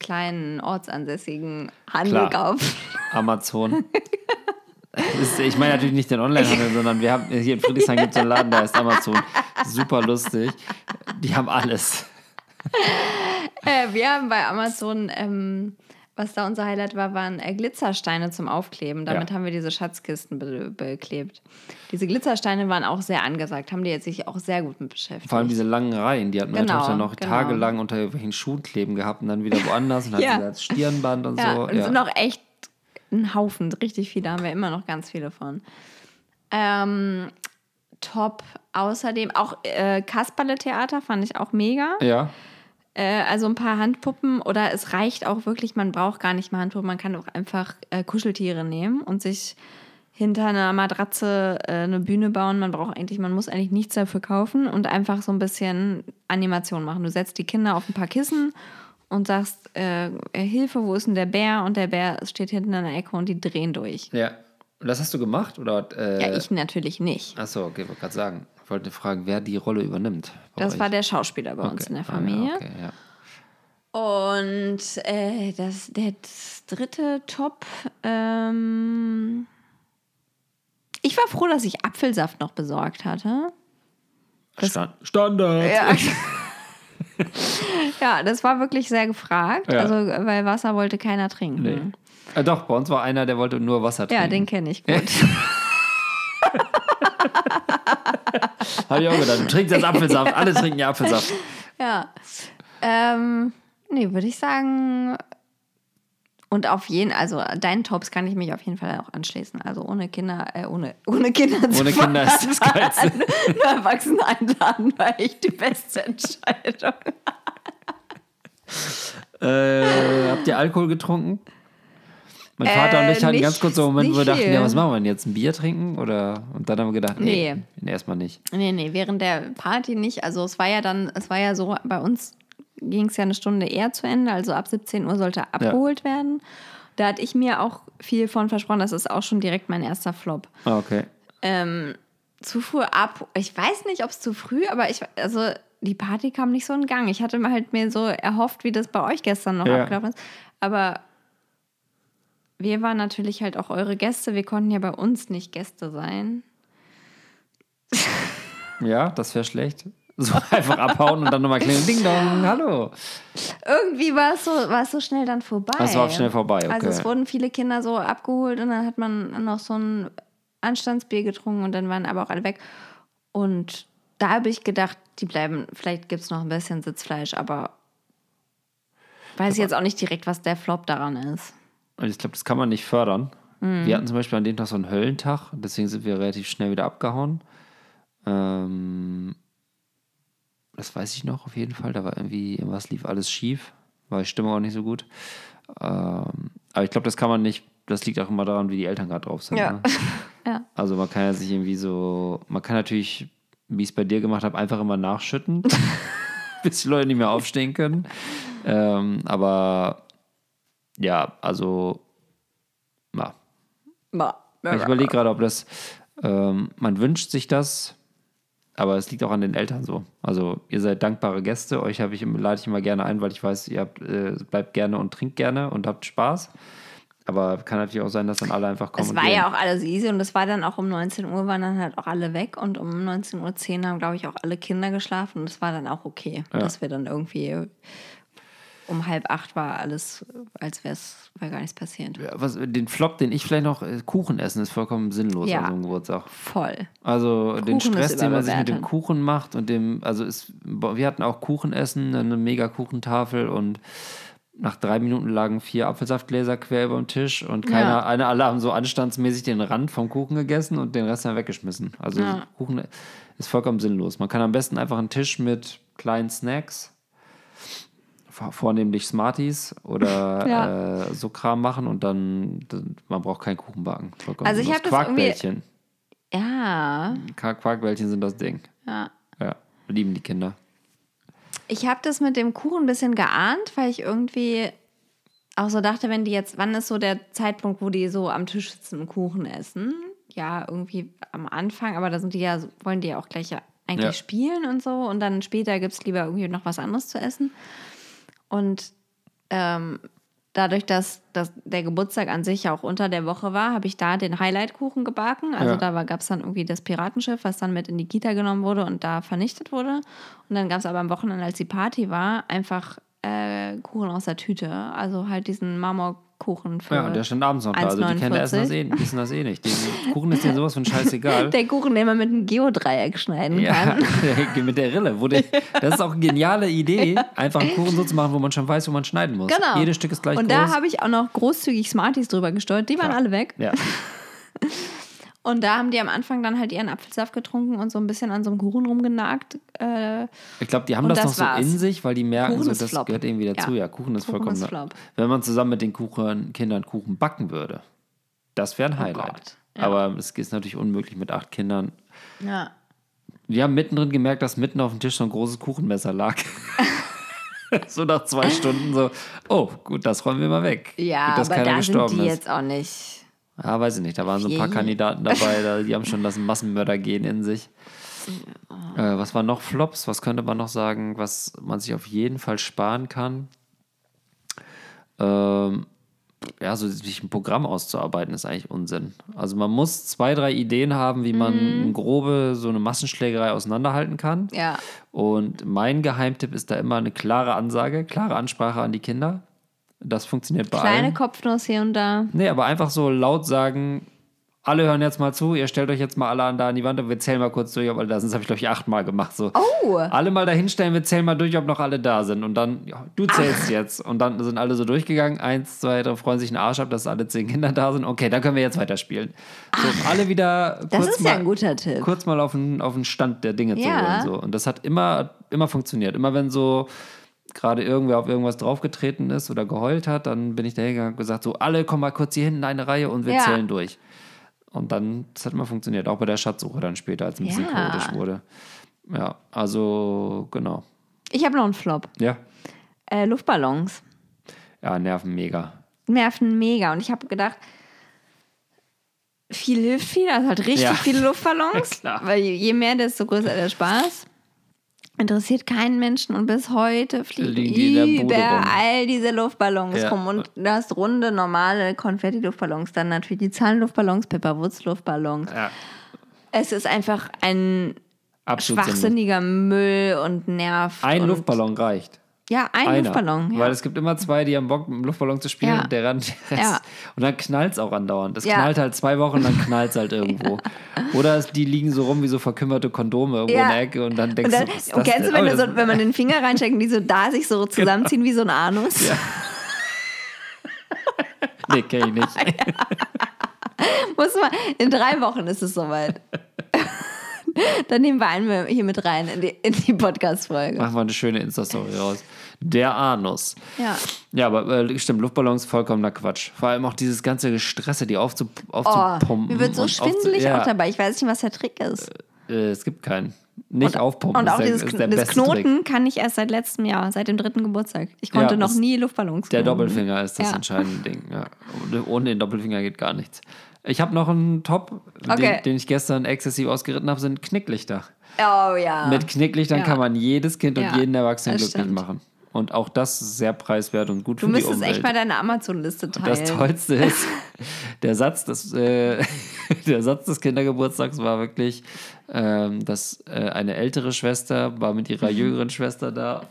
kleinen ortsansässigen Handel Klar. kaufen. Amazon. Ist, ich meine natürlich nicht den Onlinehandel, sondern wir haben hier in Friedrichshain gibt es einen Laden, der heißt Amazon. Super lustig. Die haben alles. Äh, wir haben bei Amazon, ähm, was da unser Highlight war, waren äh, Glitzersteine zum Aufkleben. Damit Ja. haben wir diese Schatzkisten be beklebt. Diese Glitzersteine waren auch sehr angesagt, haben die jetzt sich auch sehr gut mit beschäftigt. Vor allem diese langen Reihen, die hat meine Genau, Tochter noch genau. tagelang unter irgendwelchen Schuhen kleben gehabt und dann wieder woanders und hat Ja. sie als Stirnband und ja, so. und es sind auch echt ein Haufen, richtig viele, haben wir immer noch ganz viele von. Ähm, top. Außerdem auch äh, Kasperle-Theater fand ich auch mega. ja. Äh, also ein paar Handpuppen oder es reicht auch wirklich, man braucht gar nicht mal Handpuppen, man kann auch einfach äh, Kuscheltiere nehmen und sich hinter einer Matratze äh, eine Bühne bauen. Man braucht eigentlich, man muss eigentlich nichts dafür kaufen und einfach so ein bisschen Animation machen. Du setzt die Kinder auf ein paar Kissen und sagst, äh, äh, Hilfe, wo ist denn der Bär? Und der Bär steht hinten in der Ecke und die drehen durch. Ja. Und das hast du gemacht? Oder, äh, Ja, ich natürlich nicht. Achso, okay, wollte gerade sagen. Ich wollte fragen, wer die Rolle übernimmt. Das euch. war der Schauspieler bei uns Okay. in der Ah, Familie. ja, okay, ja. Und äh, das, der das dritte Top. Ähm, ich war froh, dass ich Apfelsaft noch besorgt hatte. Stand Standard. Ja. ja, das war wirklich sehr gefragt. Ja. Also, weil Wasser wollte keiner trinken. Nee. Äh, doch, bei uns war einer, der wollte nur Wasser trinken. Ja, den kenne ich gut. Habe ich auch gedacht. Du trinkst jetzt Apfelsaft. Alle trinken ja Apfelsaft. ja. Ähm, nee, würde ich sagen. Und auf jeden, also deinen Tops kann ich mich auf jeden Fall auch anschließen. Also ohne Kinder, äh, ohne, ohne Kinder zu Ohne Kinder ist das Geilste. Nur Erwachsene einladen war echt die beste Entscheidung. Äh, habt ihr Alkohol getrunken? Mein Vater und Äh, ich hatten nicht- ganz kurz so einen Moment, wo wir dachten, viel. ja, was machen wir denn jetzt? Ein Bier trinken? Oder? Und dann haben wir gedacht, nee, nee. erstmal nicht. Nee, nee, während der Party nicht. Also es war ja dann, es war ja so, bei uns ging es ja eine Stunde eher zu Ende, also ab 17 Uhr sollte abgeholt werden. Da hatte ich mir auch viel von versprochen, das ist auch schon direkt mein erster Flop. Ah, okay. Ähm, zu früh ab, ich weiß nicht, ob es zu früh, aber ich, also die Party kam nicht so in Gang. Ich hatte mir halt mir so erhofft, wie das bei euch gestern noch Ja. abgelaufen ist. Aber wir waren natürlich halt auch eure Gäste. Wir konnten ja bei uns nicht Gäste sein. Ja, das wäre schlecht. So einfach abhauen und dann nochmal klingeln. Ding dong, hallo. Irgendwie war es so, war es so schnell dann vorbei. Es war schnell vorbei, okay. Also es wurden viele Kinder so abgeholt und dann hat man noch so ein Anstandsbier getrunken und dann waren aber auch alle weg. Und da habe ich gedacht, die bleiben, vielleicht gibt es noch ein bisschen Sitzfleisch, aber weiß ich jetzt auch nicht direkt, was der Flop daran ist. Und ich glaube, das kann man nicht fördern. Mhm. Wir hatten zum Beispiel an dem Tag so einen Höllentag, deswegen sind wir relativ schnell wieder abgehauen. Ähm, das weiß ich noch auf jeden Fall. Da war irgendwie, irgendwas lief alles schief. War die Stimmung auch nicht so gut. Ähm, aber ich glaube, das kann man nicht, das liegt auch immer daran, wie die Eltern gerade drauf sind. Ja. Ne? Ja. Also man kann ja sich irgendwie so, man kann natürlich, wie ich es bei dir gemacht habe, einfach immer nachschütten, bis die Leute nicht mehr aufstehen können. Ähm, aber ja, also ja, ich überlege gerade, ob das, ähm, man wünscht sich das, aber es liegt auch an den Eltern so. Also ihr seid dankbare Gäste, euch habe ich, lade ich immer gerne ein, weil ich weiß, ihr habt, äh, bleibt gerne und trinkt gerne und habt Spaß. Aber kann natürlich auch sein, dass dann alle einfach kommen. Es war ja auch alles easy und es war dann auch um 19 Uhr, waren dann halt auch alle weg und um 19.10 Uhr haben, glaube ich, auch alle Kinder geschlafen und es war dann auch okay, Ja. dass wir dann irgendwie um halb acht war alles, als wäre es wär gar nichts passiert. Ja, was, den Flop, den ich vielleicht noch, äh, Kuchen essen, ist vollkommen sinnlos Ja. an so einem Geburtstag. Voll. Also den Kuchen Stress, ist den man sich mit dem. Kuchen macht und dem, also ist, wir hatten auch Kuchenessen, eine mega Kuchentafel und nach drei Minuten lagen vier Apfelsaftgläser quer über dem Tisch und keiner, Ja. eine, alle haben so anstandsmäßig den Rand vom Kuchen gegessen und den Rest dann weggeschmissen. Also Ja. Kuchen ist vollkommen sinnlos. Man kann am besten einfach einen Tisch mit kleinen Snacks, vornehmlich Smarties oder Ja. äh, so Kram machen und dann, dann man braucht keinen Kuchen backen. Vollkommen Also ich sinnlos. hab das Quarkbällchen. Ja, Quark- Quarkbällchen sind das Ding. ja. Ja, lieben die Kinder. Ich habe das mit dem Kuchen ein bisschen geahnt, weil ich irgendwie auch so dachte, wenn die jetzt, wann ist so der Zeitpunkt, wo die so am Tisch sitzen und Kuchen essen? Ja, irgendwie am Anfang, aber da sind die ja, wollen die ja auch gleich ja eigentlich Ja. spielen und so und dann später gibt es lieber irgendwie noch was anderes zu essen. Und ähm, dadurch, dass, dass der Geburtstag an sich ja auch unter der Woche war, habe ich da den Highlight-Kuchen gebacken. Also Ja. da gab es dann irgendwie das Piratenschiff, was dann mit in die Kita genommen wurde und da vernichtet wurde. Und dann gab es aber am Wochenende, als die Party war, einfach äh, Kuchen aus der Tüte. Also halt diesen Marmorkuchen für. Ja, und der stand abends noch da. Also die Kinder essen das eh, wissen das eh nicht. Den Kuchen ist denen sowas von scheißegal. der Kuchen, den man mit einem Geodreieck schneiden ja, kann. mit der Rille. Wo der, das ist auch eine geniale Idee, einfach einen Kuchen so zu machen, wo man schon weiß, wo man schneiden muss. Genau. Jedes Stück ist gleich und groß. da habe ich auch noch großzügig Smarties drüber gesteuert. Die waren Klar. alle weg. ja. Und da haben die am Anfang dann halt ihren Apfelsaft getrunken und so ein bisschen an so einem Kuchen rumgenagt. Äh, Ich glaube, die haben das, das noch so war's. in sich, weil die merken, Kuchen so, das Flop. gehört irgendwie dazu. Ja, Ja. Kuchen ist Kuchen vollkommen. ist Flop. Wenn man zusammen mit den Kuchen, Kindern Kuchen backen würde, das wäre ein Highlight. Oh ja. Aber es ist natürlich unmöglich mit acht Kindern. ja. Wir haben mittendrin gemerkt, dass mitten auf dem Tisch so ein großes Kuchenmesser lag. so nach zwei Stunden so, oh, gut, das räumen wir mal weg. Ja, gut, aber da sind die ist. jetzt auch nicht. Ja, weiß ich nicht. Da waren so ein paar. Kandidaten dabei, da, die haben schon das Massenmörder-Gen in sich. Äh, was war noch Flops? Was könnte man noch sagen, was man sich auf jeden Fall sparen kann? Ähm, ja, so sich ein Programm auszuarbeiten, ist eigentlich Unsinn. Also man muss zwei, drei Ideen haben, wie man Mhm. eine grobe so eine Massenschlägerei auseinanderhalten kann. Ja. Und mein Geheimtipp ist da immer eine klare Ansage, klare Ansprache an die Kinder. Das funktioniert bei Kleine allen. Kopfnuss hier und da. Nee, aber einfach so laut sagen, alle hören jetzt mal zu, ihr stellt euch jetzt mal alle an da an die Wand und wir zählen mal kurz durch, ob alle da sind. Das habe ich, glaube ich, achtmal gemacht. So. Oh! Alle mal da hinstellen, wir zählen mal durch, ob noch alle da sind. Und dann, ja, du zählst jetzt. Und dann sind alle so durchgegangen. Eins, zwei, drei, freuen sich einen Arsch ab, dass alle zehn Kinder da sind. Okay, dann können wir jetzt weiterspielen. So, alle wieder Das kurz ist mal, ja ein guter Tipp. kurz mal auf den, auf den Stand der Dinge zu Ja. holen. So. Und das hat immer, immer funktioniert. Immer wenn so gerade irgendwer auf irgendwas draufgetreten ist oder geheult hat, dann bin ich da hingegangen und gesagt, so, alle kommen mal kurz hier hinten in eine Reihe und wir Ja. zählen durch. Und dann, das hat immer funktioniert, auch bei der Schatzsuche dann später, als ein bisschen Ja. chaotisch wurde. Ja, also, genau. Ich habe noch einen Flop. Ja, Äh, Luftballons. ja, nerven mega. Nerven mega. Und ich habe gedacht, viel hilft viel, also halt richtig Ja. viele Luftballons. Klar. weil je mehr, desto größer der Spaß. Interessiert keinen Menschen und bis heute fliegen Liegen die überall diese Luftballons Ja. rum. Und du hast runde, normale Konfetti-Luftballons, dann natürlich die Zahlenluftballons, Pepperwoods-Luftballons. Ja, Es ist einfach ein absolut schwachsinniger Müll und nervt. Ein und Luftballon reicht. Ja, ein Einer. Luftballon. Ja. Weil es gibt immer zwei, die haben Bock, mit dem Luftballon zu spielen Ja. und der Rand. Ja. Und dann knallt es auch andauernd. Es knallt halt zwei Wochen, dann knallt es halt irgendwo. Oder es, die liegen so rum wie so verkümmerte Kondome irgendwo in der Ecke und dann denkst Und, dann, du, was ist und kennst du, wenn, Oh, so, wenn man den Finger reinsteckt und die so da sich so zusammenziehen wie so ein Anus? Ja. Nee, kenn ich nicht. Muss man, in drei Wochen ist es soweit. Dann nehmen wir einen hier mit rein in die, in die Podcast-Folge. Machen wir eine schöne Insta-Story raus. Der Anus. Ja. Ja, aber äh, stimmt, Luftballons vollkommener Quatsch. Vor allem auch dieses ganze Gestresse, die aufzu, Oh, aufzupumpen. mir wird so und schwindelig ja, auch dabei. Ich weiß nicht, was der Trick ist. Äh, es gibt keinen. Nicht aufpumpen. Und auch der, dieses das Knoten Trick. kann ich erst seit letztem Jahr, seit dem dritten Geburtstag. Ich konnte Ja, noch nie Luftballons Der knoten. Doppelfinger ist das Ja. entscheidende Ding. Ja. Ohne den Doppelfinger geht gar nichts. Ich habe noch einen Top, Okay. den, den ich gestern exzessiv ausgeritten habe, sind Knicklichter. Oh ja. Mit Knicklichtern Ja. kann man jedes Kind und Ja, jeden Erwachsenen das glücklich stimmt. machen. Und auch das ist sehr preiswert und gut du für die müsstest Umwelt. echt mal deine Amazon-Liste teilen. Das Tollste ist, der Satz des, äh, der Satz des Kindergeburtstags war wirklich, ähm, dass äh, eine ältere Schwester war mit ihrer jüngeren Schwester da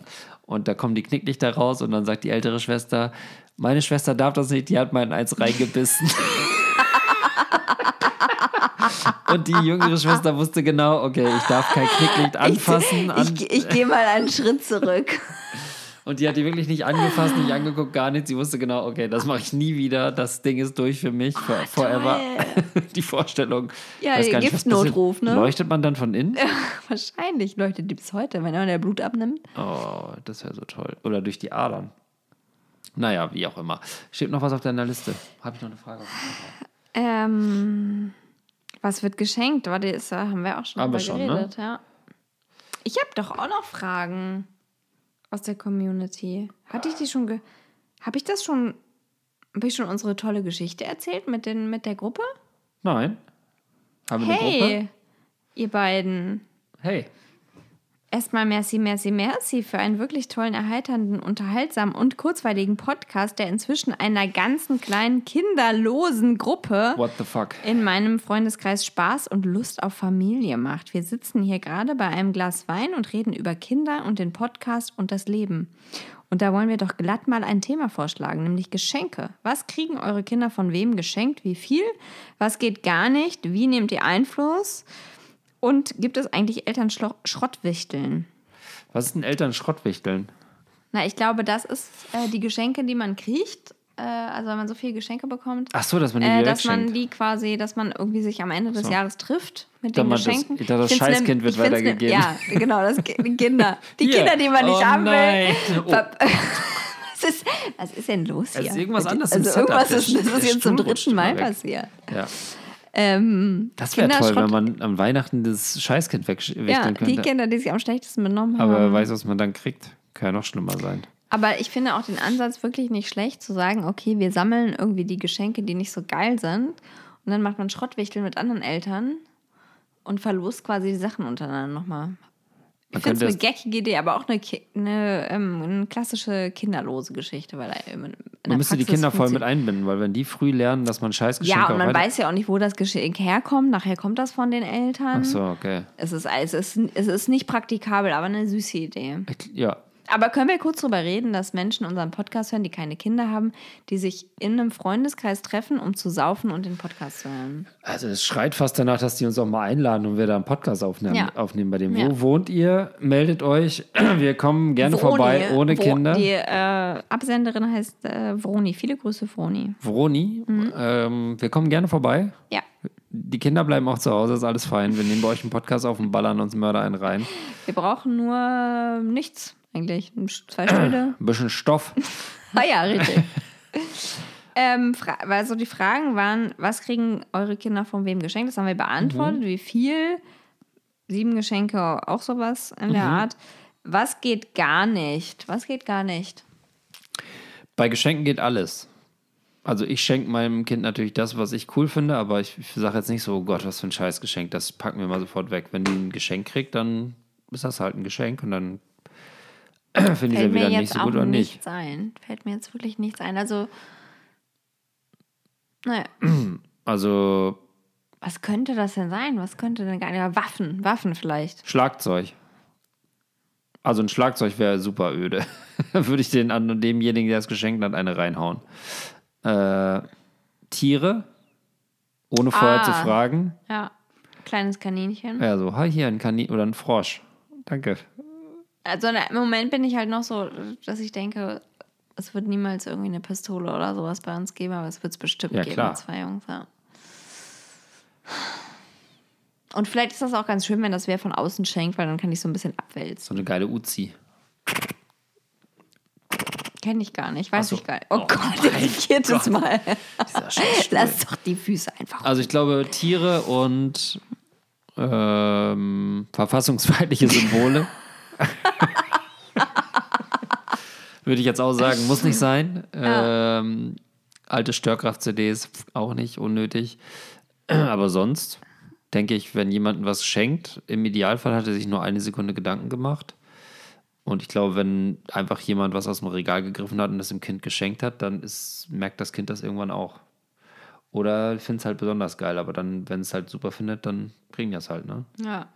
und da kommen die Knicklichter raus und dann sagt die ältere Schwester, meine Schwester darf das nicht, die hat in eins reingebissen. Und die jüngere Schwester wusste genau, okay, ich darf kein Knicklicht anfassen. Ich, ich, ich gehe mal einen Schritt zurück. und die hat die wirklich nicht angefasst, nicht angeguckt, gar nichts. Sie wusste genau, okay, das mache ich nie wieder. Das Ding ist durch für mich, for, forever. die Vorstellung. Ja, der Giftnotruf, ne? Leuchtet man dann von innen? Wahrscheinlich leuchtet die bis heute, wenn man der Blut abnimmt. Oh, das wäre so toll. Oder durch die Adern. Naja, wie auch immer. Steht noch was auf deiner Liste? Habe ich noch eine Frage? Ähm, was wird geschenkt? Warte, das haben wir auch schon drüber schon, ne? geredet, ja. Ich habe doch auch noch Fragen aus der Community. Hatte ich die schon ge Habe ich das schon habe ich schon unsere tolle Geschichte erzählt mit den mit der Gruppe? Nein. Haben wir eine Gruppe? Hey, ihr beiden. Hey. Erstmal merci, merci, merci für einen wirklich tollen, erheiternden, unterhaltsamen und kurzweiligen Podcast, der inzwischen einer ganzen kleinen kinderlosen Gruppe in meinem Freundeskreis Spaß und Lust auf Familie macht. Wir sitzen hier gerade bei einem Glas Wein und reden über Kinder und den Podcast und das Leben. Und da wollen wir doch glatt mal ein Thema vorschlagen, nämlich Geschenke. Was kriegen eure Kinder von wem geschenkt? Wie viel? Was geht gar nicht? Wie nehmt ihr Einfluss? Und gibt es eigentlich Eltern Schlo- Schrottwichteln? Was ist ein Eltern-Schrottwichteln? Na, ich glaube, das ist äh, die Geschenke, die man kriegt. Äh, also wenn man so viele Geschenke bekommt. Ach so, dass man die Äh, dass man schenkt. die quasi, dass man irgendwie sich am Ende des So. Jahres trifft mit Dann den das- Geschenken. das find's Scheißkind ne- wird ne- weitergegeben. Ja, genau, das, Kinder. Die Hier. Kinder, die man nicht Oh haben will. Oh. Was ist, was ist denn los hier? Es ist irgendwas anderes im Also Setup. irgendwas ist, das ist jetzt zum dritten Mal passiert. Ja. Ähm, Das wäre toll, wenn man am Weihnachten das Scheißkind wegwichteln Ja, könnte. die Kinder, die sich am schlechtesten benommen haben. Aber weiß, was man dann kriegt. Kann ja noch schlimmer sein. Aber ich finde auch den Ansatz wirklich nicht schlecht, zu sagen, okay, wir sammeln irgendwie die Geschenke, die nicht so geil sind. Und dann macht man Schrottwichteln mit anderen Eltern und verlost quasi die Sachen untereinander nochmal. Ich finde es eine geckige Idee, aber auch eine, eine, ähm, eine klassische kinderlose Geschichte, weil in, in Man müsste die Kinder voll mit einbinden, weil wenn die früh lernen, dass man Scheißgeschenke Ja, und man weiß ja auch nicht, wo das Geschenk herkommt. Nachher kommt das von den Eltern. Ach so, okay. Es ist, es, ist, es ist nicht praktikabel, aber eine süße Idee. Ja, Aber können wir kurz drüber reden, dass Menschen unseren Podcast hören, die keine Kinder haben, die sich in einem Freundeskreis treffen, um zu saufen und den Podcast zu hören? also es schreit fast danach, dass die uns auch mal einladen und wir da einen Podcast aufnehmen, Ja. aufnehmen bei dem. Ja. Wo wohnt ihr? Meldet euch. Wir kommen gerne vorbei ohne Wo- Kinder. Die äh, Absenderin heißt äh, Vroni. Viele Grüße, Vroni. Vroni, Mhm. ähm, wir kommen gerne vorbei. Ja. Die Kinder bleiben auch zu Hause, ist alles fein. Wir nehmen bei euch einen Podcast auf und ballern uns Mörder einen rein. Wir brauchen nur nichts eigentlich. Zwei Stühle. Ein bisschen Stoff. ah ja, richtig. ähm, also die Fragen waren, was kriegen eure Kinder von wem geschenkt? Das haben wir beantwortet. Wie viel? Sieben Geschenke, auch sowas in der Art. Was geht gar nicht? Was geht gar nicht? Bei Geschenken geht alles. Also ich schenke meinem Kind natürlich das, was ich cool finde, aber ich, ich sage jetzt nicht so, oh Gott, was für ein Scheißgeschenk, das packen wir mal sofort weg. Wenn die ein Geschenk kriegt, dann ist das halt ein Geschenk und dann finde ich ja mir wieder nicht so gut oder nicht. nichts ein. Fällt mir jetzt wirklich nichts ein. Also, naja, Also was könnte das denn sein? Was könnte denn gar nicht? Waffen, Waffen vielleicht. Schlagzeug. Also ein Schlagzeug wäre super öde. Würde ich den an demjenigen, der es geschenkt hat, eine reinhauen. Äh, Tiere, ohne vorher Ah. zu fragen. Ja, kleines Kaninchen. Ja, so, hi, hier ein Kanin oder ein Frosch. Danke. Also im Moment bin ich halt noch so, dass ich denke, es wird niemals irgendwie eine Pistole oder sowas bei uns geben, aber es wird es bestimmt Ja, geben klar. zwei Jungs, ja. Und vielleicht ist das auch ganz schön, wenn das wer von außen schenkt, weil dann kann ich so ein bisschen abwälzen. So eine geile Uzi. Kenne ich gar nicht, weiß so. ich gar nicht. Oh, Oh Gott, jetzt viertes Mal. Lass doch die Füße einfach. Also ich glaube, Tiere und ähm, verfassungsfeindliche Symbole. Würde ich jetzt auch sagen, muss nicht sein. Ähm, alte Störkraft-CDs auch nicht unnötig. Aber sonst denke ich, wenn jemandem was schenkt, im Idealfall hat er sich nur eine Sekunde Gedanken gemacht. Und ich glaube, wenn einfach jemand was aus dem Regal gegriffen hat und das dem Kind geschenkt hat, dann ist, merkt das Kind das irgendwann auch. Oder findet es halt besonders geil, aber dann, wenn es halt super findet, dann kriegen das halt, ne? Ja.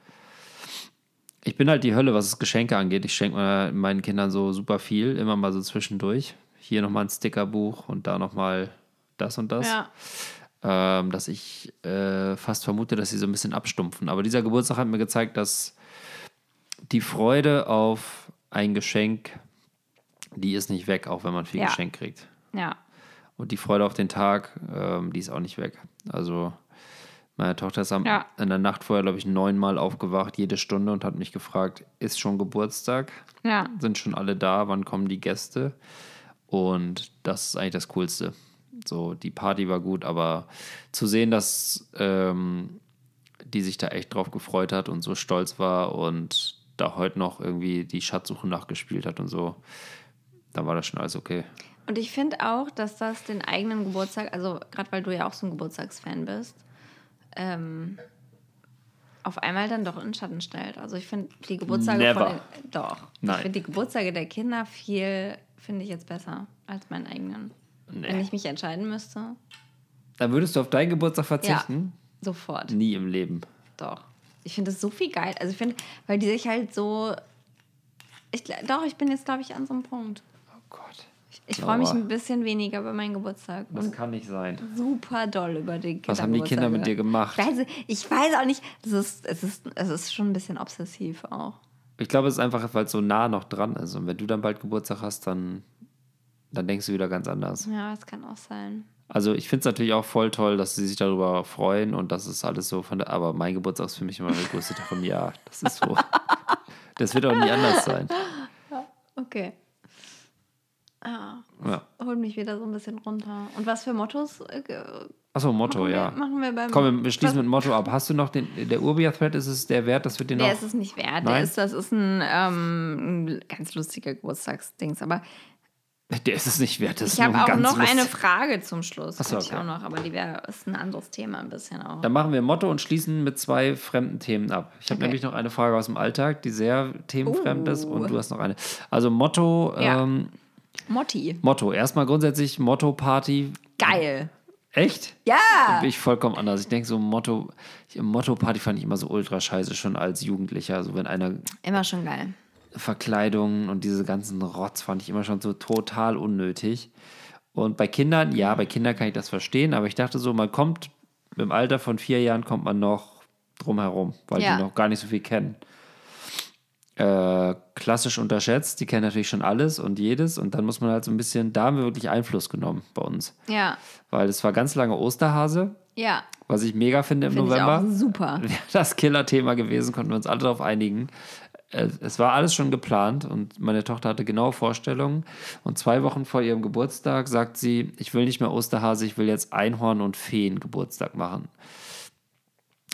Ich bin halt die Hölle, was es Geschenke angeht. Ich schenke me- meinen Kindern so super viel, immer mal so zwischendurch. Hier nochmal ein Stickerbuch und da nochmal das und das. ja. Ähm, dass ich äh, fast vermute, dass sie so ein bisschen abstumpfen. Aber dieser Geburtstag hat mir gezeigt, dass die Freude auf ein Geschenk, die ist nicht weg, auch wenn man viel Ja. Geschenk kriegt. Ja. Und die Freude auf den Tag, ähm, die ist auch nicht weg. Also meine Tochter ist am, Ja. in der Nacht vorher, glaube ich, neunmal aufgewacht, jede Stunde und hat mich gefragt, ist schon Geburtstag? Ja. Sind schon alle da? Wann kommen die Gäste? Und das ist eigentlich das Coolste. So, die Party war gut, aber zu sehen, dass ähm, die sich da echt drauf gefreut hat und so stolz war und da heute noch irgendwie die Schatzsuche nachgespielt hat und so, dann war das schon alles okay. Und ich finde auch, dass das den eigenen Geburtstag, also gerade weil du ja auch so ein Geburtstagsfan bist, ähm, auf einmal dann doch in Schatten stellt. Also ich finde die Geburtstage Never. von den, doch. Nein. Ich finde die Geburtstage der Kinder viel, finde ich jetzt besser als meinen eigenen. Wenn ich mich entscheiden müsste, Dann würdest du auf deinen Geburtstag verzichten? sofort. Nie im Leben. Doch. Ich finde das so viel geil. Also ich finde, weil die sich halt so. Ich, doch, ich bin jetzt, glaube ich, an so einem Punkt. Oh Gott. Ich freue mich ein bisschen weniger über meinen Geburtstag. Das kann nicht sein. super doll über den Was haben die Kinder mit dir gemacht? Ich weiß, ich weiß auch nicht. Das ist, es, ist, es ist schon ein bisschen obsessiv auch. Ich glaube, es ist einfach, weil es so nah noch dran ist. Und wenn du dann bald Geburtstag hast, dann, dann denkst du wieder ganz anders. Ja, das kann auch sein. Also ich finde es natürlich auch voll toll, dass sie sich darüber freuen und das ist alles so von der. Aber mein Geburtstag ist für mich immer der größte Tag im Jahr. Das ist so. das wird auch nie anders sein. Okay. Ah, Ja. holt mich wieder so ein bisschen runter. Und was für Mottos äh, Achso, Motto, machen, ja. wir, machen wir beim. Komm, wir schließen was- mit dem Motto ab. Hast du noch den. Der Urbia-Thread, ist es der Wert, dass wir den noch. Der ist es nicht wert. Der Nein? ist, das ist ein, ähm, ein ganz lustiger Geburtstagsdings. Aber Der ist es nicht wert. Das Ich ist habe auch noch lustig. eine Frage zum Schluss. Ach so, Hätte ich okay. auch noch, aber die wäre ist ein anderes Thema ein bisschen auch. Dann machen wir Motto und schließen mit zwei fremden Themen ab. Ich habe Okay. nämlich noch eine Frage aus dem Alltag, die sehr themenfremd ist Uh. und du hast noch eine. Also Motto, Ja. ähm, Motti. Motto. Erstmal grundsätzlich Motto-Party. Geil. Echt? Ja. Bin ich vollkommen anders. Ich denke so Motto, Motto-Party fand ich immer so ultra scheiße, schon als Jugendlicher. Also wenn einer Immer schon geil. Verkleidungen und diese ganzen Rotz fand ich immer schon so total unnötig. Und bei Kindern, ja, bei Kindern kann ich das verstehen, aber ich dachte so, man kommt im Alter von vier Jahren kommt man noch drum herum, weil Ja. die noch gar nicht so viel kennen. Äh, klassisch unterschätzt, die kennen natürlich schon alles und jedes und dann muss man halt so ein bisschen, da haben wir wirklich Einfluss genommen bei uns. Ja. Weil es war ganz lange Osterhase, Ja. was ich mega finde im Finde ich November auch super. wäre das Killer-Thema gewesen, konnten wir uns alle darauf einigen. Äh, Es war alles schon geplant und meine Tochter hatte genaue Vorstellungen. Und zwei Wochen vor ihrem Geburtstag sagt sie, ich will nicht mehr Osterhase, ich will jetzt Einhorn und Feen Geburtstag machen.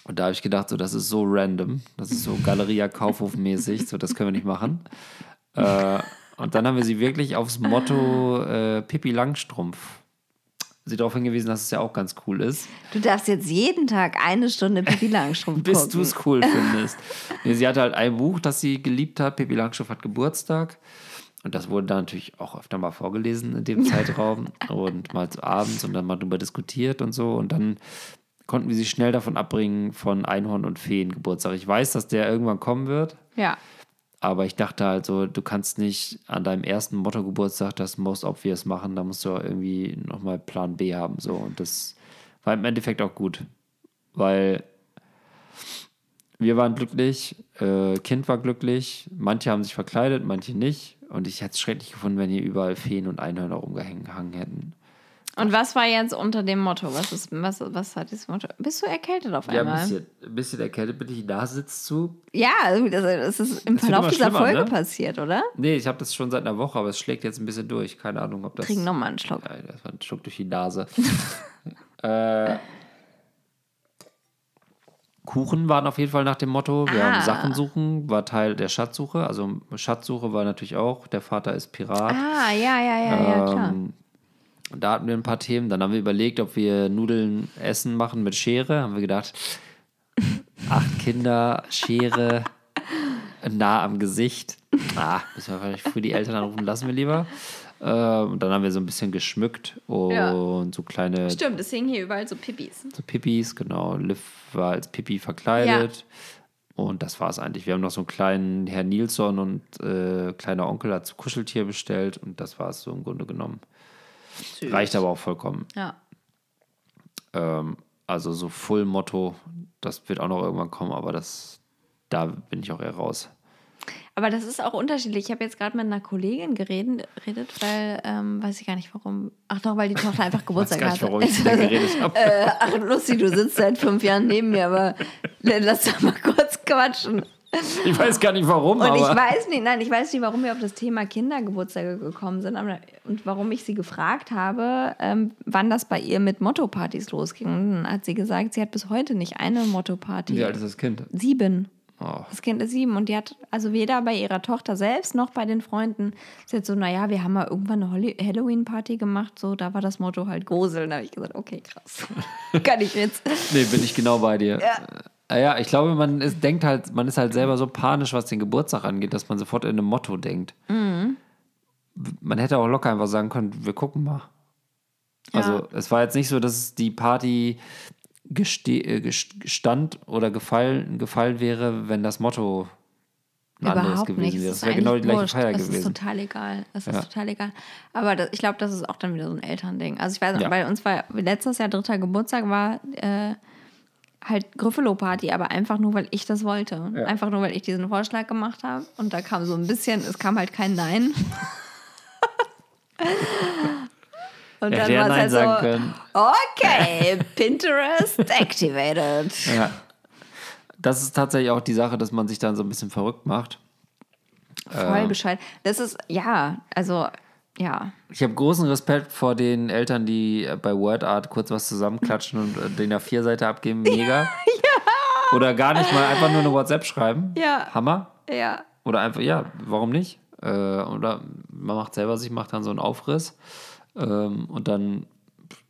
Und da habe ich gedacht, so, das ist so random, das ist so Galeria Kaufhof mäßig, so das können wir nicht machen. Äh, und dann haben wir sie wirklich aufs Motto äh, Pippi Langstrumpf sie darauf hingewiesen, dass es ja auch ganz cool ist. Du darfst jetzt jeden Tag eine Stunde Pippi Langstrumpf bis du es cool findest. sie hatte halt ein Buch, das sie geliebt hat. Pippi Langstrumpf hat Geburtstag. Und das wurde dann natürlich auch öfter mal vorgelesen in dem Zeitraum und mal zu abends und dann mal drüber diskutiert und so. Und dann konnten wir sie schnell davon abbringen von Einhorn und Feen Geburtstag. Ich weiß, dass der irgendwann kommen wird, Ja. aber ich dachte halt so, du kannst nicht an deinem ersten Motto-Geburtstag das Most Obvious machen. Da musst du irgendwie nochmal Plan B haben. So. Und das war im Endeffekt auch gut, weil wir waren glücklich, äh, Kind war glücklich, manche haben sich verkleidet, manche nicht. Und ich hätte es schrecklich gefunden, wenn hier überall Feen und Einhörner rumgehangen hätten. Und was war jetzt unter dem Motto? Was, ist, was, was hat das Motto? Bist du erkältet auf Ja, ein einmal? bisschen, ein bisschen erkältet bin ich, die Nase sitzt zu. Ja, also das, das ist im Das Verlauf dieser Folge ne? passiert, oder? Nee, ich habe das schon seit einer Woche, aber es schlägt jetzt ein bisschen durch. Keine Ahnung, ob das. Trink nochmal einen Schluck. Ja, das war ein Schluck durch die Nase. äh, Kuchen waren auf jeden Fall nach dem Motto. Wir Ah. haben Sachen suchen, war Teil der Schatzsuche. Also Schatzsuche war natürlich auch, der Vater ist Pirat. Ah, ja, ja, ja, ja, klar. Ähm, da hatten wir ein paar Themen. Dann haben wir überlegt, ob wir Nudeln essen machen mit Schere. Haben wir gedacht, acht Kinder, Schere, nah am Gesicht. Ah, müssen wir vielleicht für die Eltern anrufen, lassen wir lieber. Ähm, und dann haben wir so ein bisschen geschmückt und Ja. so kleine Stimmt, es hingen hier überall so Pippis. so Pippis, genau. Liv war als Pippi verkleidet. Und das war es eigentlich. Wir haben noch so einen kleinen Herr Nilsson und äh, kleiner Onkel als Kuscheltier bestellt und das war es so im Grunde genommen. Süß. Reicht aber auch vollkommen. Ja. Ähm, also so Full-Motto, das wird auch noch irgendwann kommen, aber das, da bin ich auch eher raus. Aber das ist auch unterschiedlich. Ich habe jetzt gerade mit einer Kollegin geredet, redet, weil, ähm, weiß ich gar nicht warum. Ach doch, weil die Tochter einfach Geburtstag hatte. warum ich geredet habe. äh, ach, Lucy, du sitzt seit fünf Jahren neben mir, aber lass doch mal kurz quatschen. Ich weiß gar nicht warum, Und ich aber weiß nicht, nein, ich weiß nicht, warum wir auf das Thema Kindergeburtstage gekommen sind aber, und warum ich sie gefragt habe, ähm, wann das bei ihr mit Motto-Partys losging. Und dann hat sie gesagt, sie hat bis heute nicht eine Motto-Party. wie alt ist das Kind? Sieben. Oh. Das Kind ist sieben und die hat also weder bei ihrer Tochter selbst noch bei den Freunden. Sie hat so, naja, wir haben mal irgendwann eine Halloween-Party gemacht, so da war das Motto halt Gruseln. Da habe ich gesagt, okay, krass. Kann ich jetzt. Nee, bin ich genau bei dir. Ja. Ja, ich glaube, man ist, denkt halt, man ist halt selber so panisch, was den Geburtstag angeht, dass man sofort in einem Motto denkt. Mhm. Man hätte auch locker einfach sagen können, wir gucken mal. Also es war jetzt nicht so, dass die Party äh, gest- stand oder gefallen, gefallen wäre, wenn das Motto ein anderes Überhaupt gewesen nicht. wäre. Es Das ist wäre genau die gleiche wurscht. Feier Es ist gewesen. total egal. Ist Ja. total egal. Aber das, ich glaube, das ist auch dann wieder so ein Elternding. Also ich weiß, Ja. bei uns war letztes Jahr dritter Geburtstag war äh, halt Gryffalo-Party, aber einfach nur, weil ich das wollte. Ja. Einfach nur, weil ich diesen Vorschlag gemacht habe. Und da kam so ein bisschen, es kam halt kein Nein. Und Hätte dann ja war es halt so, können. okay, Pinterest activated. Ja. Das ist tatsächlich auch die Sache, dass man sich dann so ein bisschen verrückt macht. Voll Bescheid. Das ist, ja, also, ja. Ich habe großen Respekt vor den Eltern, die äh, bei WordArt kurz was zusammenklatschen und äh, den A4-Seite abgeben. Mega. Oder gar nicht mal einfach nur eine WhatsApp schreiben. Ja. Hammer. Ja. Oder einfach, ja, warum nicht? Äh, oder man macht selber sich, macht dann so einen Aufriss ähm, und dann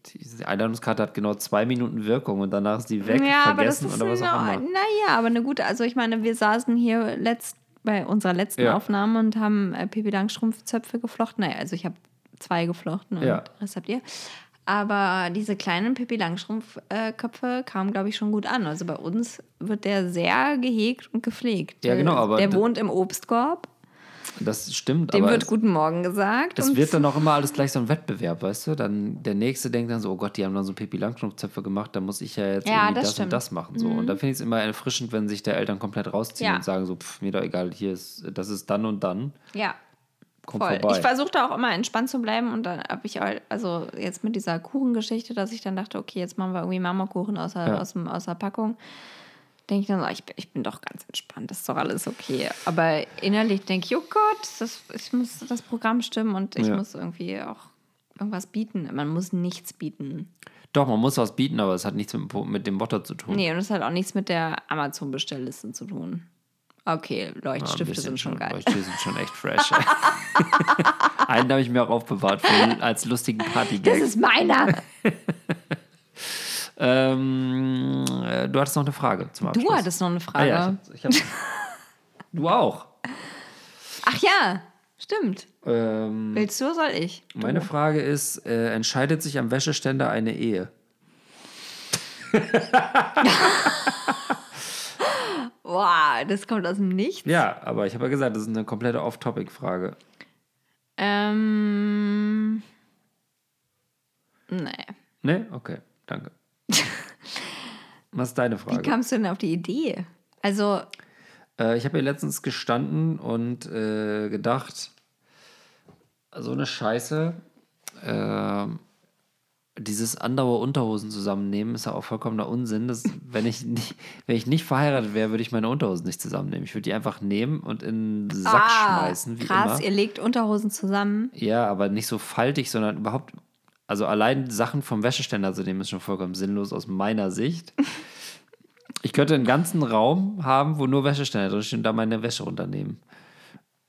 diese Einladungskarte hat genau zwei Minuten Wirkung und danach ist die weg, ja, aber das vergessen ist oder was auch na, immer. naja, aber eine gute, also ich meine, wir saßen hier letzt, bei unserer letzten Ja. Aufnahme und haben äh, Pipi Langstrumpfzöpfe geflochten. Naja, also ich habe zwei geflochten und Ja. das habt ihr. Aber diese kleinen Pipi Langstrumpfköpfe kamen, glaube ich, schon gut an. Also bei uns wird der sehr gehegt und gepflegt. Ja, genau, aber Der wohnt im Obstkorb. Das stimmt, Dem wird es, Guten Morgen gesagt. es wird dann auch immer alles gleich so ein Wettbewerb, weißt du? Dann der Nächste denkt dann so, oh Gott, die haben dann so Pipi Langstrumpfzöpfe gemacht, da muss ich ja jetzt Ja, irgendwie das das. Mhm. und das machen. So. Und da finde ich es immer erfrischend, wenn sich der Eltern komplett rausziehen Ja. und sagen so, pff, mir doch egal, hier ist, das ist dann und dann. ja, Kommt voll. vorbei. Ich versuchte auch immer entspannt zu bleiben und dann habe ich halt, also jetzt mit dieser Kuchengeschichte, dass ich dann dachte, okay, jetzt machen wir irgendwie Marmorkuchen aus der, Ja. aus, dem, aus der Packung. Denke ich dann ich, bin- ich bin doch ganz entspannt, das ist doch alles okay. Aber innerlich denke ich, oh Gott, das, ich muss das Programm stimmen und ich Ja. muss irgendwie auch irgendwas bieten. Man muss nichts bieten. Doch, man muss was bieten, aber es hat nichts mit, mit dem Motto zu tun. Nee, und es hat auch nichts mit der Amazon-Bestellliste zu tun. Okay, Ja, Leuchtstifte bisschen sind schon geil. Leuchtstifte sind schon echt fresh. Einen habe ich mir auch aufbewahrt für, als lustigen Das Partygag. ist meiner. Ähm, äh, du hattest noch eine Frage zum Abschluss. Du hattest noch eine Ah, Frage. ja, ich hab, ich hab, du auch. Ach ja, stimmt. Ähm, Willst du, soll ich? meine Frage ist, äh, entscheidet sich am Wäscheständer eine Ehe? Boah, das kommt aus dem Nichts. Ja, aber ich habe ja gesagt, das ist eine komplette Off-Topic-Frage. Ähm. Nee. Ne? Okay, danke. Was ist deine Wie Frage? kamst du denn auf die Idee? Also, Äh, ich habe hier letztens gestanden und äh, gedacht, so eine Scheiße, äh, dieses andauer Unterhosen zusammennehmen ist ja auch vollkommener Unsinn. Das, wenn, ich nicht, wenn ich nicht verheiratet wäre, würde ich meine Unterhosen nicht zusammennehmen. Ich würde die einfach nehmen und in den Sack schmeißen, wie Ah, krass, immer. ihr legt Unterhosen zusammen. Ja, aber nicht so faltig, sondern überhaupt, also allein Sachen vom Wäscheständer zu nehmen, ist schon vollkommen sinnlos aus meiner Sicht. Ich könnte einen ganzen Raum haben, wo nur Wäscheständer drin stehen und da meine Wäsche runternehmen.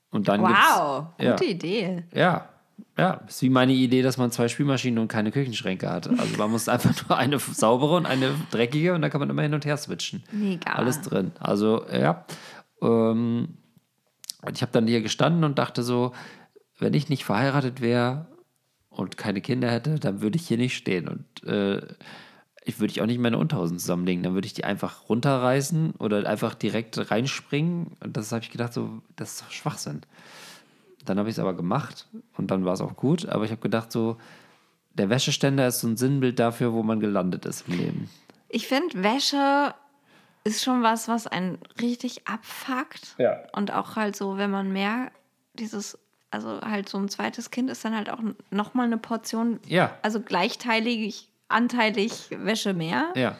Und dann Wow, gute ja, Idee. ja, ja, ist wie meine Idee, dass man zwei Spülmaschinen und keine Küchenschränke hat. Also man muss einfach nur eine saubere und eine dreckige und dann kann man immer hin und her switchen. Mega. Alles drin. Also, ja. Ähm, und ich habe dann hier gestanden und dachte so, wenn ich nicht verheiratet wäre und keine Kinder hätte, dann würde ich hier nicht stehen. Und äh, ich würde ich auch nicht meine Unterhosen zusammenlegen. Dann würde ich die einfach runterreißen oder einfach direkt reinspringen. Und das habe ich gedacht, so, das ist doch Schwachsinn. Dann habe ich es aber gemacht und dann war es auch gut. Aber ich habe gedacht, so, der Wäscheständer ist so ein Sinnbild dafür, wo man gelandet ist im Leben. Ich finde, Wäsche ist schon was, was einen richtig abfuckt. Ja. Und auch halt so, wenn man mehr dieses, also halt so ein zweites Kind ist dann halt auch nochmal eine Portion, Ja. also gleichteilig, anteilig Wäsche mehr. Ja.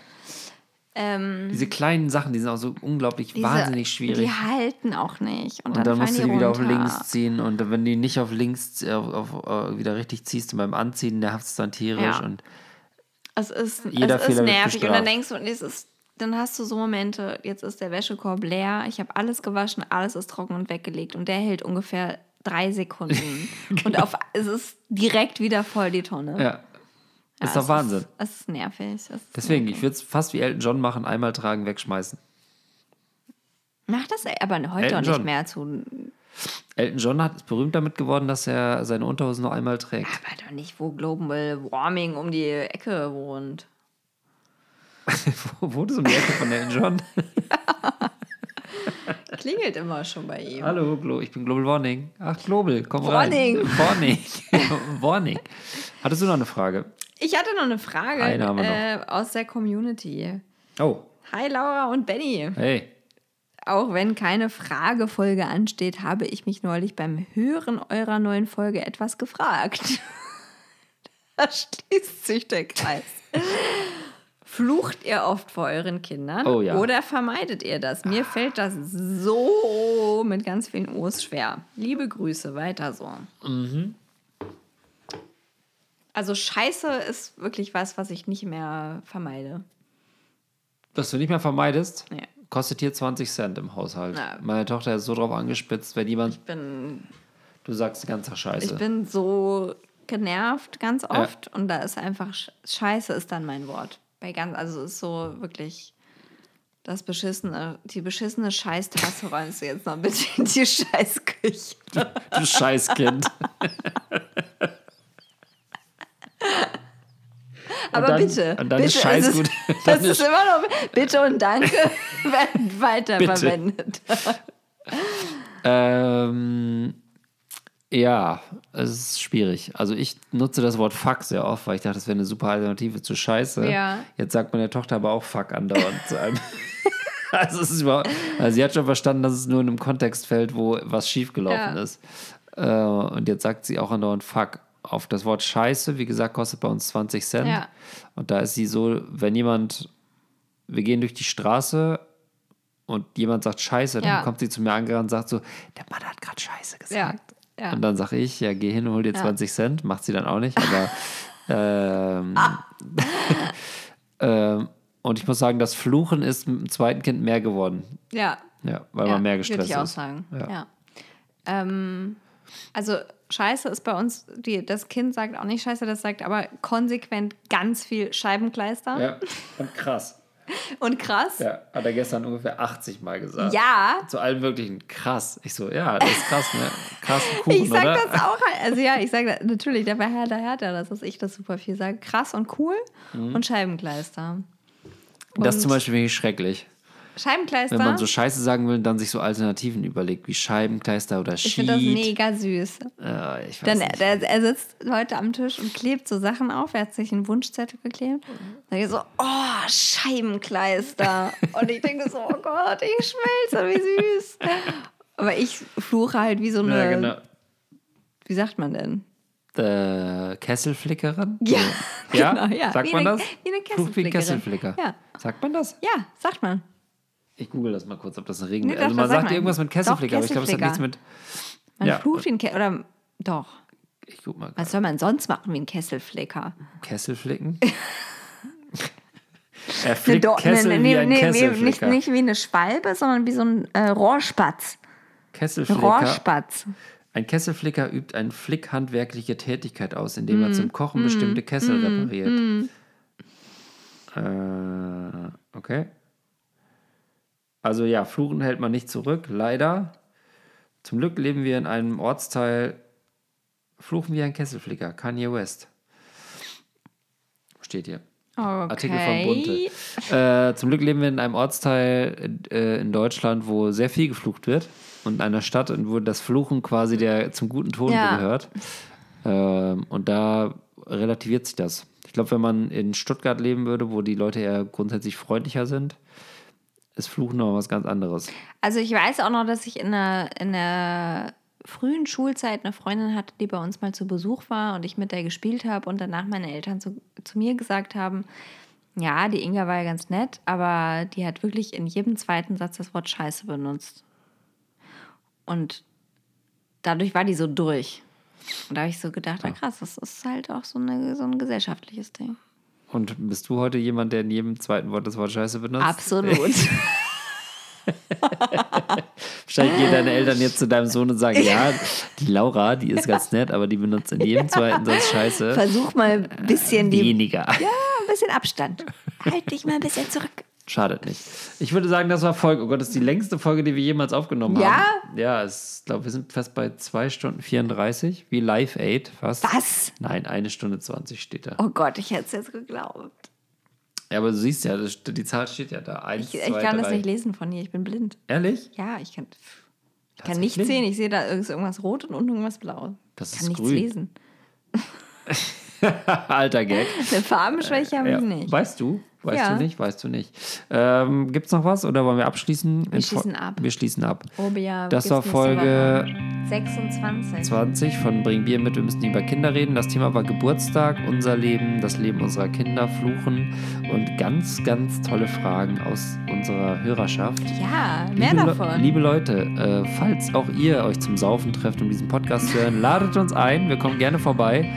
Ähm, Diese kleinen Sachen, die sind auch so unglaublich diese- wahnsinnig schwierig. Die halten auch nicht. Und, und dann, dann musst du die die wieder auf links ziehen und wenn die nicht auf links äh, auf, auf, äh, wieder richtig ziehst und beim Anziehen nervt es dann tierisch Ja. und Es ist, Jeder es ist Fehler wird nervig. Und dann denkst du, und es ist, dann hast du so Momente, jetzt ist der Wäschekorb leer, ich habe alles gewaschen, alles ist trocken und weggelegt. Und der hält ungefähr drei Sekunden. Und auf, es ist direkt wieder voll die Tonne. ja, Ja, ist doch es Wahnsinn. Ist, es ist nervig. Es ist Deswegen, nervig. ich würde es fast wie Elton John machen, einmal tragen, wegschmeißen. Mach das aber heute Elton auch nicht John. mehr zu. Elton John hat, ist berühmt damit geworden, dass er seine Unterhosen nur einmal trägt. Aber doch nicht, wo Global Warming um die Ecke wohnt. Wo wohnt es um die Ecke von Elton John? Klingelt immer schon bei ihm. Hallo, Glo ich bin Global Warning. Ach, Global, komm Warning. rein. Warning. Warning. Hattest du noch eine Frage? Ich hatte noch eine Frage Eine haben wir äh, aus der Community. Oh, Hi Laura und Benny. hey. Auch wenn keine Fragefolge ansteht, habe ich mich neulich beim Hören eurer neuen Folge etwas gefragt. da schließt sich der Kreis. Flucht ihr oft vor euren Kindern Oh ja. oder vermeidet ihr das? Mir fällt das so mit ganz vielen O's schwer. Liebe Grüße, weiter so. Mhm. Also Scheiße ist wirklich was, was ich nicht mehr vermeide. Was du nicht mehr vermeidest, Nee. kostet hier 20 Cent im Haushalt. Na. Meine Tochter ist so drauf angespitzt, wenn jemand Ich bin Du sagst die ganze Zeit Scheiße. Ich bin so genervt ganz oft und da ist einfach Sch- Scheiße ist dann mein Wort. Bei ganz, also ist so wirklich das beschissene, die beschissene Scheißtasse räumst du jetzt noch bitte in die Scheißküche. du Scheißkind. Aber dann- bitte, und dann bitte, ist Scheiß es das ist- immer noch bitte und danke werden weiterverwendet. Ähm, ja, es ist schwierig. Also ich nutze das Wort Fuck sehr oft, weil ich dachte, das wäre eine super Alternative zu Scheiße. Ja. Jetzt sagt meine Tochter aber auch Fuck andauernd zu einem. Also, es ist überhaupt, also sie hat schon verstanden, dass es nur in einem Kontext fällt, wo was schiefgelaufen Ja. ist. Äh, und jetzt sagt sie auch andauernd Fuck. Auf das Wort Scheiße, wie gesagt, kostet bei uns 20 Cent. Ja. Und da ist sie so, wenn jemand, wir gehen durch die Straße und jemand sagt Scheiße, dann Ja. kommt sie zu mir angerannt und sagt so, der Mann hat gerade Scheiße gesagt. ja. Und dann sage ich, ja, geh hin und hol dir Ja. 20 Cent. Macht sie dann auch nicht, aber ähm, ähm, und ich muss sagen, das Fluchen ist mit dem zweiten Kind mehr geworden. Ja, Ja, weil ja, man mehr Würde gestresst ich auch ist. sagen. Ja. Ja. Ähm, also Scheiße ist bei uns, die, das Kind sagt auch nicht Scheiße, das sagt aber konsequent ganz viel Scheibenkleister. Ja, und krass. Und krass. Ja. Hat er gestern ungefähr 80 Mal gesagt. ja. Zu allem Möglichen. Krass. Ich so, ja, das ist krass, ne? Krass Kuchen, Ich sag oder? das auch halt. Also ja, ich sage natürlich, der bei Hertha Hertha, das, dass ich das super viel sage. Krass und cool und Scheibenkleister. Mhm. das Und zum Beispiel finde ich schrecklich. Scheibenkleister. Wenn man so Scheiße sagen will, dann sich so Alternativen überlegt, wie Scheibenkleister oder Sheet. ich finde das mega süß. Äh, ich weiß Dann, nicht. der, er sitzt heute am Tisch und klebt so Sachen auf. Er hat sich einen Wunschzettel geklebt. Dann ich so, oh, Scheibenkleister. und ich denke so, oh Gott, ich schmelze, wie süß. Aber ich fluche halt wie so eine, ja, genau. wie sagt man denn? Äh, Kesselflickerin? Ja, ja? genau, ja. Sagt Wie man eine- das? wie eine Flucht wie Kesselflickerin. Kesselflicker. Ja. Sagt man das? Ja, sagt man. Ich google das mal kurz, ob das ein Regen Nee, Also man sagt man. irgendwas mit Kesselflicker, aber ich glaube, es hat nichts Kesselflicker. mit. Man Ja. flucht wie Ke oder doch. Ich guck mal. Was soll man sonst machen wie ein Kesselflicker? Kesselflicken? er flickt Do- Kessel nee, wie nee, ein nee, wie- nicht, Kesselflicker. nicht wie eine Schwalbe, sondern wie so ein äh, Rohrspatz. Kesselflicker. Rohrspatz. Ein Kesselflicker übt eine flickhandwerkliche Tätigkeit aus, indem Mm, er zum Kochen bestimmte Kessel repariert. Äh, okay. Also ja, Fluchen hält man nicht zurück, leider. Zum Glück leben wir in einem Ortsteil. Fluchen wie ein Kesselflicker, Kanye West. Steht hier. Okay. Artikel von Bunte. Äh, zum Glück leben wir in einem Ortsteil äh, in Deutschland, wo sehr viel geflucht wird. Und in einer Stadt, wo das Fluchen quasi der zum guten Ton Ja. gehört. Ähm, und da relativiert sich das. Ich glaube, wenn man in Stuttgart leben würde, wo die Leute eher grundsätzlich freundlicher sind, ist Fluchen noch was ganz anderes. Also ich weiß auch noch, dass ich in der, in der frühen Schulzeit eine Freundin hatte, die bei uns mal zu Besuch war und ich mit der gespielt habe und danach meine Eltern zu, zu mir gesagt haben, ja, die Inga war ja ganz nett, aber die hat wirklich in jedem zweiten Satz das Wort Scheiße benutzt. Und dadurch war die so durch. Und da habe ich so gedacht, na krass, das ist halt auch so, eine, so ein gesellschaftliches Ding. Und bist du heute jemand, der in jedem zweiten Wort das Wort Scheiße benutzt? Absolut. Wahrscheinlich gehen deine Eltern jetzt zu deinem Sohn und sagen, ja, die Laura, die ist ganz nett, aber die benutzt in jedem zweiten Satz Scheiße. Versuch mal ein bisschen die Weniger. Ja, ein bisschen Abstand. Halt dich mal ein bisschen zurück. Schadet nicht. Ich würde sagen, das war Folge. Oh Gott, das ist die längste Folge, die wir jemals aufgenommen Ja? haben. Ja, ich glaube, wir sind fast bei 2 Stunden 34, wie Live Aid fast. Was? Nein, eine Stunde 20 steht da. Oh Gott, ich hätte es jetzt geglaubt. Ja, aber du siehst ja, das, die Zahl steht ja da. Eins, Ich, zwei, ich kann drei. das nicht lesen von hier, ich bin blind. Ehrlich? Ja, ich kann, ich kann nichts Tatsächlich? sehen. Ich sehe da ist irgendwas rot und unten irgendwas blau. Das Ich ist kann nichts grün. lesen. Alter Gag. Eine Farbenschwäche habe Ja. ich nicht. Weißt du? Weißt Ja. du nicht? Weißt du nicht. Ähm, Gibt es noch was oder wollen wir abschließen? Wir In schließen ab. Wir schließen ab. Oh, ja, Das gibt's war Folge Woche. 26. 20 von Bring Bier mit, wir müssen über Kinder reden. Das Thema war Geburtstag, unser Leben, das Leben unserer Kinder, Fluchen und ganz, ganz tolle Fragen aus unserer Hörerschaft. Ja, mehr liebe, davon. Le liebe Leute, äh, falls auch ihr euch zum Saufen trefft, um diesen Podcast zu hören, ladet uns ein. Wir kommen gerne vorbei.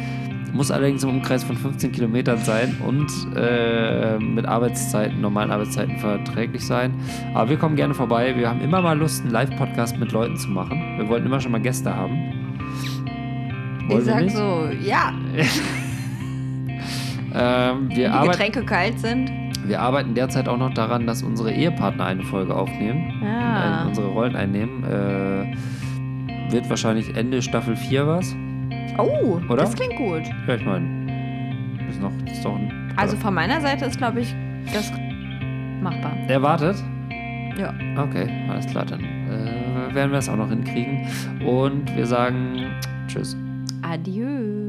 Muss allerdings im Umkreis von 15 Kilometern sein und äh, mit Arbeitszeiten, normalen Arbeitszeiten verträglich sein. Aber wir kommen gerne vorbei. Wir haben immer mal Lust, einen Live-Podcast mit Leuten zu machen. Wir wollten immer schon mal Gäste haben. Wollen ich sag so, ja, Ähm, wir, die arbeiten, Getränke kalt sind. wir arbeiten derzeit auch noch daran, dass unsere Ehepartner eine Folge aufnehmen. Ja. Ein, unsere Rollen einnehmen. Äh, wird wahrscheinlich Ende Staffel 4 was. Oh, Oder? das klingt gut. Ja, ich meine, ist noch ist doch ein. Also von meiner Seite ist, glaube ich, das machbar. Er wartet? Ja. Okay, alles klar, dann äh, werden wir es auch noch hinkriegen. Und wir sagen Tschüss. Adieu.